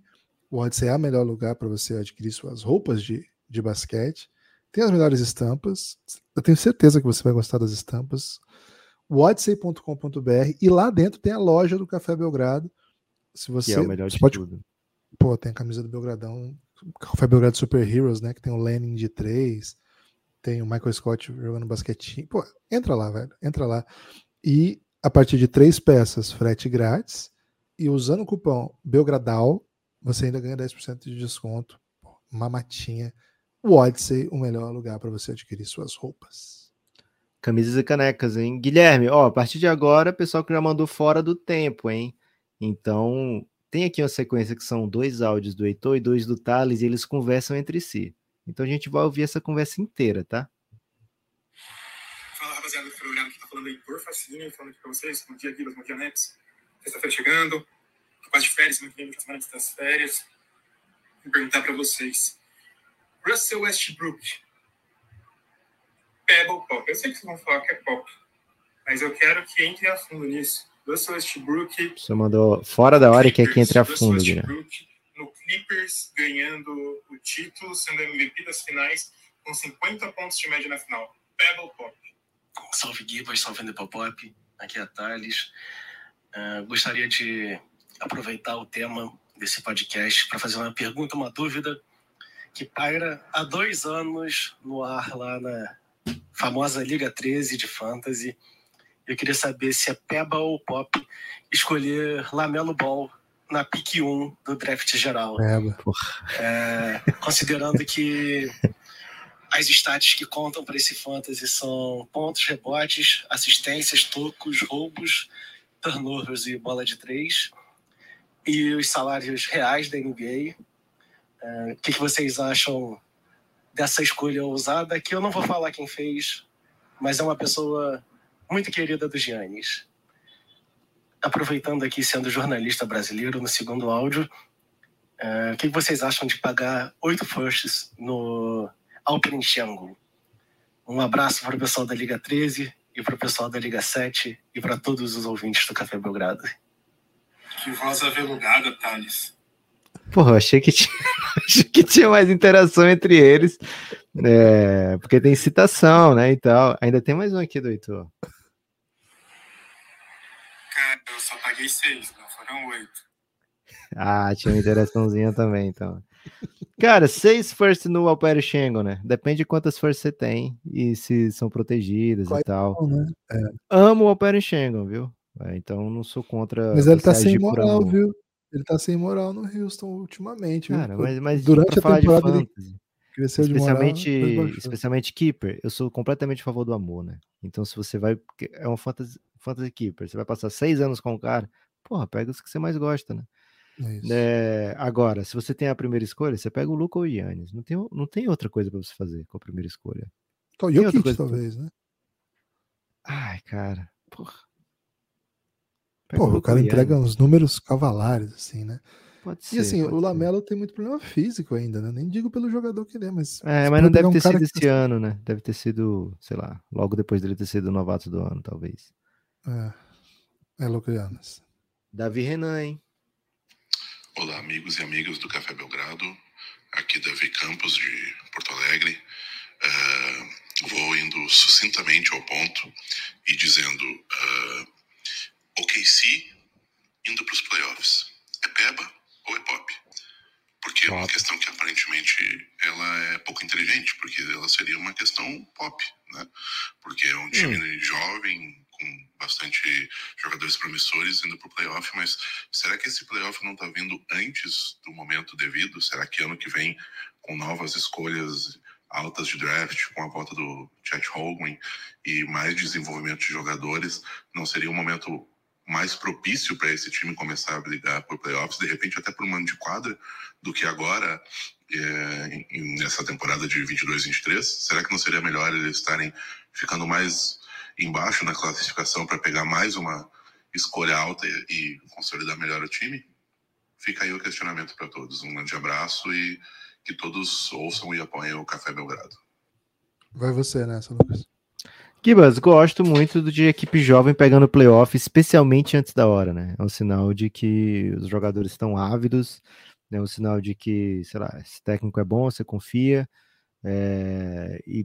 O é o melhor lugar para você adquirir suas roupas de, de basquete. Tem as melhores estampas. Eu tenho certeza que você vai gostar das estampas. Watsey.com.br e lá dentro tem a loja do Café Belgrado. Se você, que é o melhor de pode, tudo pô, tem a camisa do Belgradão, Café Belgrado Super Heroes, né? Que tem o Lenin de 3, tem o Michael Scott jogando basquetinho. Pô, entra lá, velho. Entra lá. E a partir de três peças, frete grátis. E usando o cupom Belgradal, você ainda ganha 10% de desconto. Uma matinha. O Odyssey, o melhor lugar para você adquirir suas roupas. Camisas e canecas, hein? Guilherme, ó, a partir de agora, pessoal que já mandou fora do tempo, hein? Então, tem aqui uma sequência que são dois áudios do Heitor e dois do Thales, e eles conversam entre si. Então a gente vai ouvir essa conversa inteira, tá? Fala, rapaziada do programa que tá falando Heitor Facine, falando aqui pra vocês. Bom dia, Guilherme, bom dia, Nex. Sexta-feira chegando, tô quase de férias, semana que vem, semana das férias. Vou perguntar pra vocês. Russell Westbrook, Pebble Pop. Eu sei que vocês vão falar que é pop, mas eu quero que entre a fundo nisso. Russell Westbrook. Você mandou fora da hora que aqui entre a fundo, Guilherme. No Clippers ganhando o título, sendo MVP das finais, com 50 pontos de média na final. Pebble Pop. Salve Gibas, salve Nepal Pop. Aqui é a Thales. Uh, gostaria de aproveitar o tema desse podcast para fazer uma pergunta, uma dúvida que paira há dois anos no ar lá na famosa Liga 13 de Fantasy eu queria saber se é Peba ou Pop escolher Lamelo Ball na pick 1 do draft geral. Peba. É, considerando que as stats que contam para esse fantasy são pontos, rebotes, assistências, tocos, roubos, turnovers e bola de três. E os salários reais da NBA. É, o que, que vocês acham dessa escolha ousada? Que eu não vou falar quem fez, mas é uma pessoa muito querida do Giannis. Aproveitando aqui, sendo jornalista brasileiro, no segundo áudio, uh, o que vocês acham de pagar oito firsts no Alperenchango? Um abraço para o pessoal da Liga 13 e para o pessoal da Liga 7 e para todos os ouvintes do Café Belgrado. Que voz aveludada, Thales. Porra, achei que tinha, achei que tinha mais interação entre eles. É, porque tem citação, né? E tal. Ainda tem mais um aqui do Heitor. Eu só paguei seis, não foram oito. Ah, tinha uma interaçãozinha também, então. Cara, seis first no Alpero Shengo, né? Depende de quantas first você tem e se são protegidas Qual e tal. Né? É. Amo o Alpero Shengo, viu? É, então não sou contra. Mas ele tá sem moral, viu? Ele tá sem moral no Houston ultimamente. Cara, mas, mas durante a temporada de fantasy, cresceu especialmente, de moral, especialmente Keeper, eu sou completamente a favor do amor, né? Então se você vai. É um fantasy, fantasy Keeper, você vai passar seis anos com o cara, porra, pega os que você mais gosta, né? É, agora, se você tem a primeira escolha, você pega o Luca ou o Yannis. Não tem, não tem outra coisa para você fazer com a primeira escolha. Então, e o Kit, talvez, né? Ai, cara, porra. Pô, o cara entrega uns números cavalares, assim, né? Pode ser. E assim, o Lamelo ser. tem muito problema físico ainda, né? Nem digo pelo jogador que ele é, mas. É, mas não deve ter um sido esse ano, né? Deve ter sido, sei lá, logo depois dele ter sido o novato do ano, talvez. É. É Lucianas. Davi Renan, hein? Olá, amigos e amigas do Café Belgrado. Aqui Davi Campos, de Porto Alegre. Uh, vou indo sucintamente ao ponto e dizendo. Uh, OKC indo para os playoffs. É Peba ou é Pop? Porque é uma questão que aparentemente ela é pouco inteligente, porque ela seria uma questão pop, né? Porque é um time hum. jovem, com bastante jogadores promissores indo para o playoff, mas será que esse playoff não está vindo antes do momento devido? Será que ano que vem, com novas escolhas altas de draft, com a volta do Chet Holmgren e mais desenvolvimento de jogadores, não seria um momento mais propício para esse time começar a brigar por playoffs, de repente até por mano de quadra, do que agora é, nessa temporada de 22-23? Será que não seria melhor eles estarem ficando mais embaixo na classificação para pegar mais uma escolha alta e, e, consolidar melhor o time? Fica aí o questionamento para todos. Um grande abraço e que todos ouçam e apoiem o Café Belgrado. Vai você nessa, Lucas. Gibas, gosto muito de equipe jovem pegando playoff, especialmente antes da hora, né? É um sinal de que os jogadores estão ávidos, é um sinal de que, sei lá, esse técnico é bom, você confia, é, e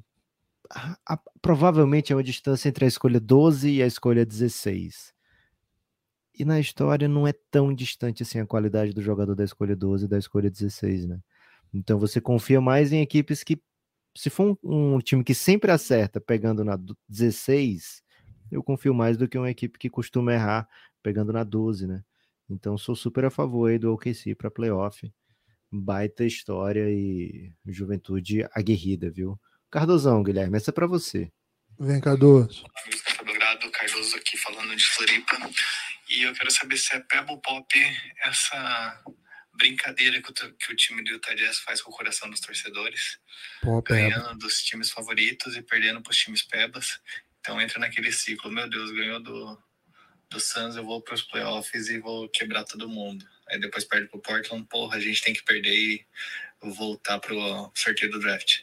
a, provavelmente é uma distância entre a escolha 12 e a escolha 16. e na história não é tão distante assim a qualidade do jogador da escolha 12 e da escolha 16, né? Então você confia mais em equipes que, se for um, um time que sempre acerta pegando na 16, eu confio mais do que uma equipe que costuma errar pegando na 12, né? Então sou super a favor aí do OKC para playoff. Baita história e juventude aguerrida, viu? Cardozão, Guilherme, essa é para você. Vem, Cardoso. Belgrado, Cardoso aqui falando de Floripa. E eu quero saber se é Pebble Pop essa brincadeira que o, que o time do Utah Jazz faz com o coração dos torcedores. Pop, ganhando é. dos times favoritos e perdendo para os times pebas. Então entra naquele ciclo. Meu Deus, ganhou do, do Suns, eu vou para os playoffs e vou quebrar todo mundo. Aí depois perde pro Portland, porra, a gente tem que perder e voltar pro sorteio do draft.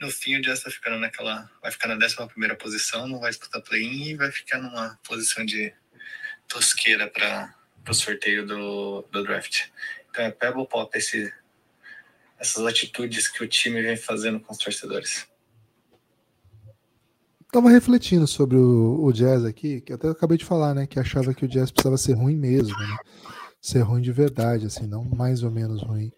No fim, o Jazz tá ficando naquela. Vai ficar na 11 posição, não vai disputar play-in e vai ficar numa posição de tosqueira para o sorteio do, do draft. Então é Pebble Pop esse, essas atitudes que o time vem fazendo com os torcedores. Tava refletindo sobre o, o Jazz aqui, que até acabei de falar, né? Que achava que o Jazz precisava ser ruim mesmo, né? Ser ruim de verdade, assim, não mais ou menos ruim.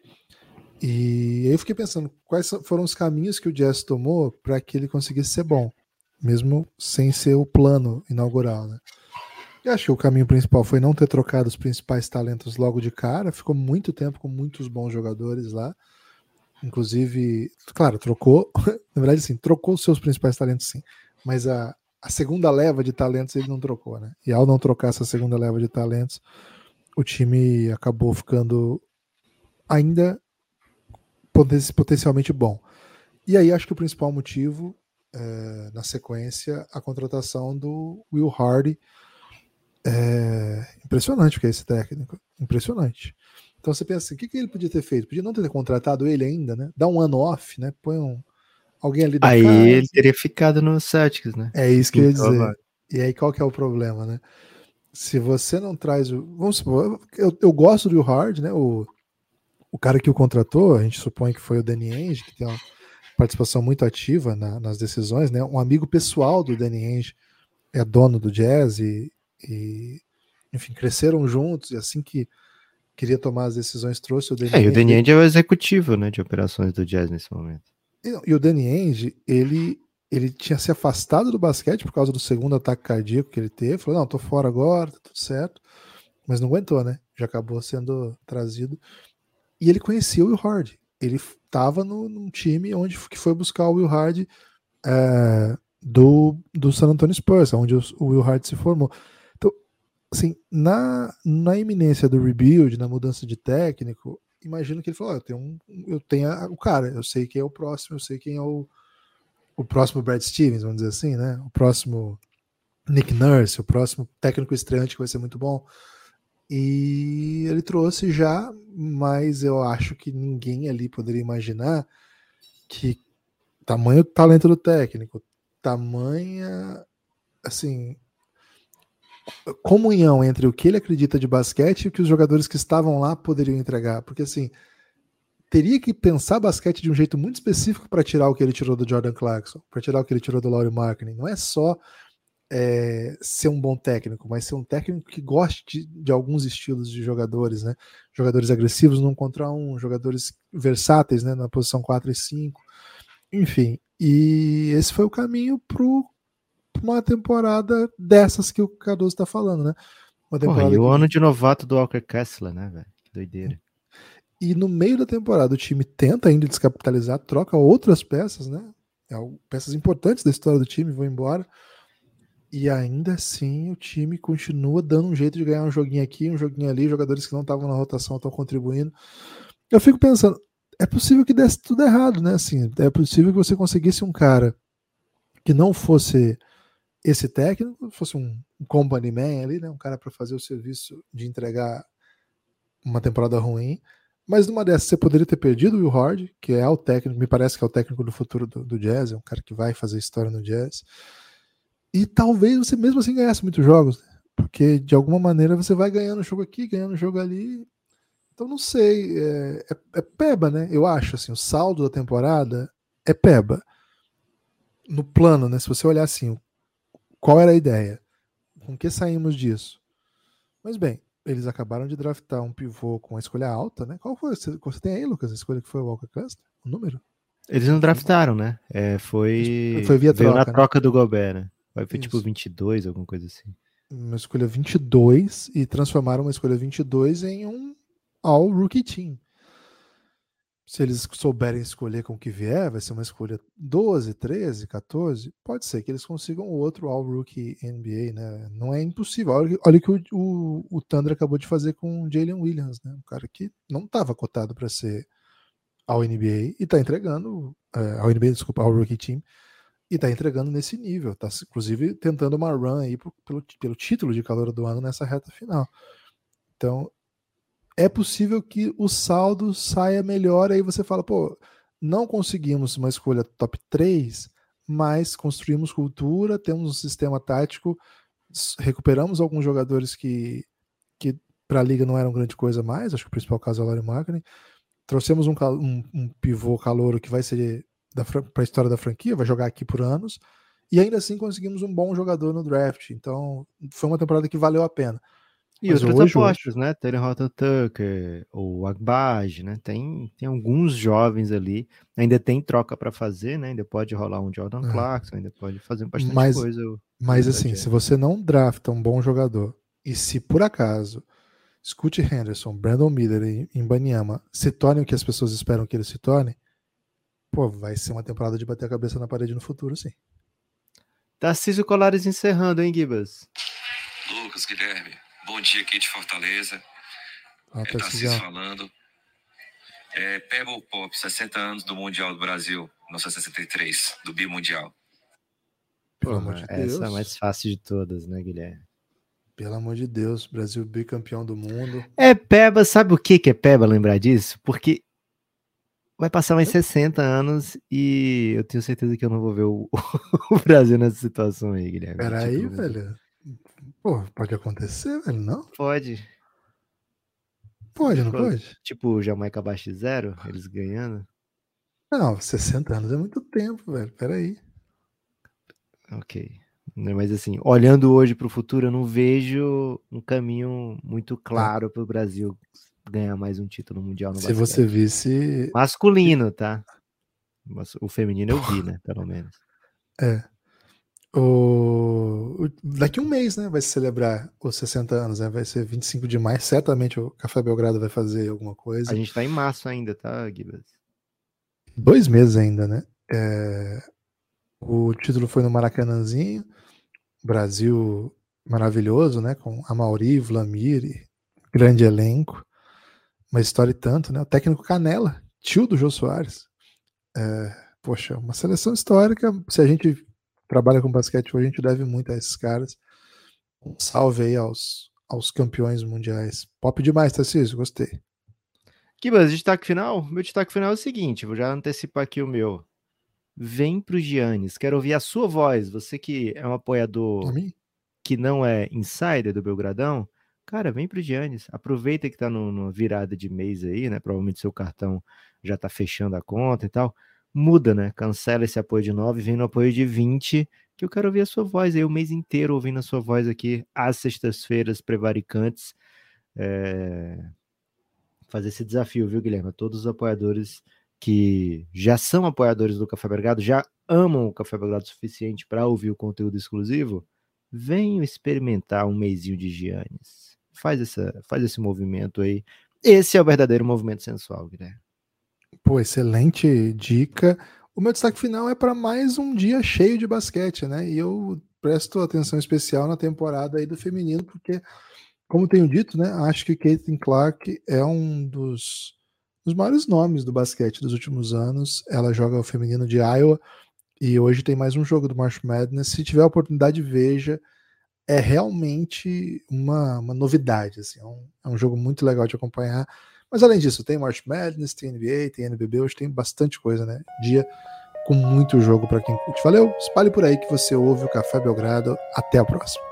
E aí eu fiquei pensando quais foram os caminhos que o Jazz tomou para que ele conseguisse ser bom, mesmo sem ser o plano inaugural, né? Eu acho que o caminho principal foi não ter trocado os principais talentos logo de cara. Ficou muito tempo com muitos bons jogadores lá. Inclusive, claro, trocou. Na verdade, sim, trocou os seus principais talentos, sim. Mas a, a segunda leva de talentos ele não trocou, né? E ao não trocar essa segunda leva de talentos, o time acabou ficando ainda potencialmente bom. E aí acho que o principal motivo, é, na sequência, a contratação do Will Hardy é impressionante que é esse técnico. Impressionante. Então você pensa assim, o que, que ele podia ter feito? Podia não ter contratado ele ainda, né? Dá um ano off, né? Põe um, alguém ali da Aí casa. ele teria ficado no Celtics, né? É isso que eu ia então, dizer. E aí qual que é o problema, né? Se você não traz o. Vamos supor, eu, eu gosto do Hard, né? O, o cara que o contratou, a gente supõe que foi o Danny Ainge, que tem uma participação muito ativa na, nas decisões, né? Um amigo pessoal do Danny Ainge é dono do Jazz e, e, enfim, cresceram juntos e assim que queria tomar as decisões trouxe o Danny É, e o Danny Ainge é o executivo, né, de operações do Jazz nesse momento. E, e o Danny Ainge, ele ele tinha se afastado do basquete por causa do segundo ataque cardíaco que ele teve, falou, não, tô fora agora, tá tudo certo, mas não aguentou, né, já acabou sendo trazido, e ele conhecia o Will Hard, ele estava num time onde que foi buscar o Will Hard é, do, do San Antonio Spurs, onde o, Will Hard se formou assim, na, na iminência do rebuild, na mudança de técnico, imagino que ele falou: oh, eu tenho, um, eu tenho o cara, eu sei quem é o próximo, eu sei quem é o, o próximo Brad Stevens, vamos dizer assim, né? O próximo Nick Nurse, o próximo técnico estreante que vai ser muito bom. E ele trouxe já, mas eu acho que ninguém ali poderia imaginar que tamanho talento do técnico, tamanha assim, comunhão entre o que ele acredita de basquete e o que os jogadores que estavam lá poderiam entregar. Porque assim, teria que pensar basquete de um jeito muito específico para tirar o que ele tirou do Jordan Clarkson, para tirar o que ele tirou do Laurie Marketing. Não é só é, ser um bom técnico, mas ser um técnico que goste de, de, alguns estilos de jogadores, né? Jogadores agressivos num contra um, jogadores versáteis, né? Na posição 4 e 5. Enfim, e esse foi o caminho pro uma temporada dessas que o Cardoso está falando, né? Uma Porra, e o que... ano de novato do Walker Kessler, né, velho? Que doideira. E no meio da temporada o time tenta ainda descapitalizar, troca outras peças, né? É peças importantes da história do time vão embora. E ainda assim o time continua dando um jeito de ganhar um joguinho aqui, um joguinho ali, jogadores que não estavam na rotação estão contribuindo. Eu fico pensando, é possível que desse tudo errado, né? Assim, é possível que você conseguisse um cara que não fosse esse técnico fosse um, company man ali, né, um cara para fazer o serviço de entregar uma temporada ruim. Mas numa dessas você poderia ter perdido o Will Hard, que é o técnico, me parece que é o técnico do futuro do, do Jazz, é um cara que vai fazer história no Jazz. E talvez você mesmo assim ganhasse muitos jogos, né? porque de alguma maneira você vai ganhando jogo aqui, ganhando jogo ali. Então não sei, é, é, é peba, né? Eu acho assim, o saldo da temporada é peba. No plano, né? Se você olhar assim, qual era a ideia? Com que saímos disso? Mas bem, eles acabaram de draftar um pivô com a escolha alta, né? Qual foi? Você, você tem aí, Lucas, a escolha que foi o Walker Kessler? O número? Eles não draftaram, né? É, foi. Foi via troca. na né? troca do Gobert, né? Foi Isso. tipo 22, alguma coisa assim. Uma escolha 22 e transformaram uma escolha 22 em um All Rookie Team se eles souberem escolher com o que vier, vai ser uma escolha 12, 13, 14. Pode ser que eles consigam outro All Rookie NBA, né? Não é impossível. Olha, olha o que o, o, o Thunder acabou de fazer com o Jalen Williams, né? Um cara que não estava cotado para ser All NBA e está entregando, é, All NBA, desculpa, All Rookie Team, e está entregando nesse nível. Está inclusive tentando uma run aí pelo, pelo título de calor do ano nessa reta final. Então, é possível que o saldo saia melhor. Aí você fala, pô, não conseguimos uma escolha top 3, mas construímos cultura, temos um sistema tático, recuperamos alguns jogadores que, que para a liga não eram grande coisa mais. Acho que o principal caso é o Larry Marketing. Trouxemos um, um, um pivô calouro que vai ser para a história da franquia, vai jogar aqui por anos. E ainda assim conseguimos um bom jogador no draft. Então foi uma temporada que valeu a pena. E Mas outros hoje, apostas, hoje... né? Terry Rota Tucker, o Agbaj, né? Tem, tem alguns jovens ali. Ainda tem troca para fazer, né? Ainda pode rolar um Jordan é. Clarkson, ainda pode fazer bastante mas, coisa. Mas assim, se você não drafta um bom jogador e se por acaso Scott Henderson, Brandon Miller e Imbaniama se tornem o que as pessoas esperam que eles se tornem, pô, vai ser uma temporada de bater a cabeça na parede no futuro, sim. Tarcísio Colares encerrando, hein, Gibas? Lucas, Guilherme. Bom dia aqui de Fortaleza. Ah, é Tarcísio falando. É, Pebble Pop, 60 anos do Mundial do Brasil, 1963, do Bimundial. Pelo amor de Deus. Essa é a mais fácil de todas, né, Guilherme? Pelo amor de Deus, Brasil bicampeão do mundo. É Peba, sabe o que é Peba lembrar disso? Porque vai passar mais 60 anos e eu tenho certeza que eu não vou ver o, o Brasil nessa situação aí, Guilherme. Peraí, tipo, velho. Pô, pode acontecer, velho, não? Pode. Pode, não tipo, pode? Tipo, Jamaica abaixo de zero, eles ganhando. Não, 60 anos é muito tempo, velho. Peraí. Ok. Mas assim, olhando hoje para o futuro, eu não vejo um caminho muito claro para o Brasil ganhar mais um título mundial no Se basquete. você visse. Masculino, tá? O feminino eu vi, né? Pelo menos. É. O... Daqui um mês, né? Vai se celebrar os 60 anos, né? Vai ser 25 de maio. Certamente o Café Belgrado vai fazer alguma coisa. A gente tá em março ainda, tá, Gibas? Dois meses ainda, né? É... O título foi no Maracanãzinho. Brasil maravilhoso, né? Com a Mauri, Vlamir, grande elenco. Uma história e tanto, né? O técnico Canela, tio do Jô Soares. É... Poxa, uma seleção histórica. Se a gente trabalha com basquete hoje, a gente deve muito a esses caras. Um salve aí aos, aos campeões mundiais. Pop demais, Tarcísio, gostei. Kibas, destaque final? Meu destaque final é o seguinte, vou já antecipar aqui o meu. Vem pro Giannis, quero ouvir a sua voz. Você que é um apoiador que não é insider do Belgradão, cara, vem pro Giannis. Aproveita que tá no virada de mês aí, né? Provavelmente seu cartão já tá fechando a conta e tal muda, né? Cancela esse apoio de 9, vem no apoio de 20, que eu quero ouvir a sua voz aí o mês inteiro ouvindo a sua voz aqui às sextas-feiras prevaricantes. É... Fazer esse desafio, viu, Guilherme? Todos os apoiadores que já são apoiadores do Café Belgrado, já amam o Café Belgrado o suficiente para ouvir o conteúdo exclusivo, venham experimentar um mêsinho de Giannis. Faz, essa, faz esse movimento aí. Esse é o verdadeiro movimento sensual, Guilherme. Pô, excelente dica. O meu destaque final é para mais um dia cheio de basquete, né? E eu presto atenção especial na temporada aí do feminino, porque, como tenho dito, né? Acho que Caitlin Clark é um dos, dos maiores nomes do basquete dos últimos anos. Ela joga o feminino de Iowa e hoje tem mais um jogo do March Madness. Se tiver oportunidade, veja. É realmente uma, uma novidade. Assim, é, um, é um jogo muito legal de acompanhar. Mas além disso, tem March Madness, tem NBA, tem NBB, hoje tem bastante coisa, né? Dia com muito jogo para quem curte. Valeu, espalhe por aí que você ouve o Café Belgrado. Até a próxima.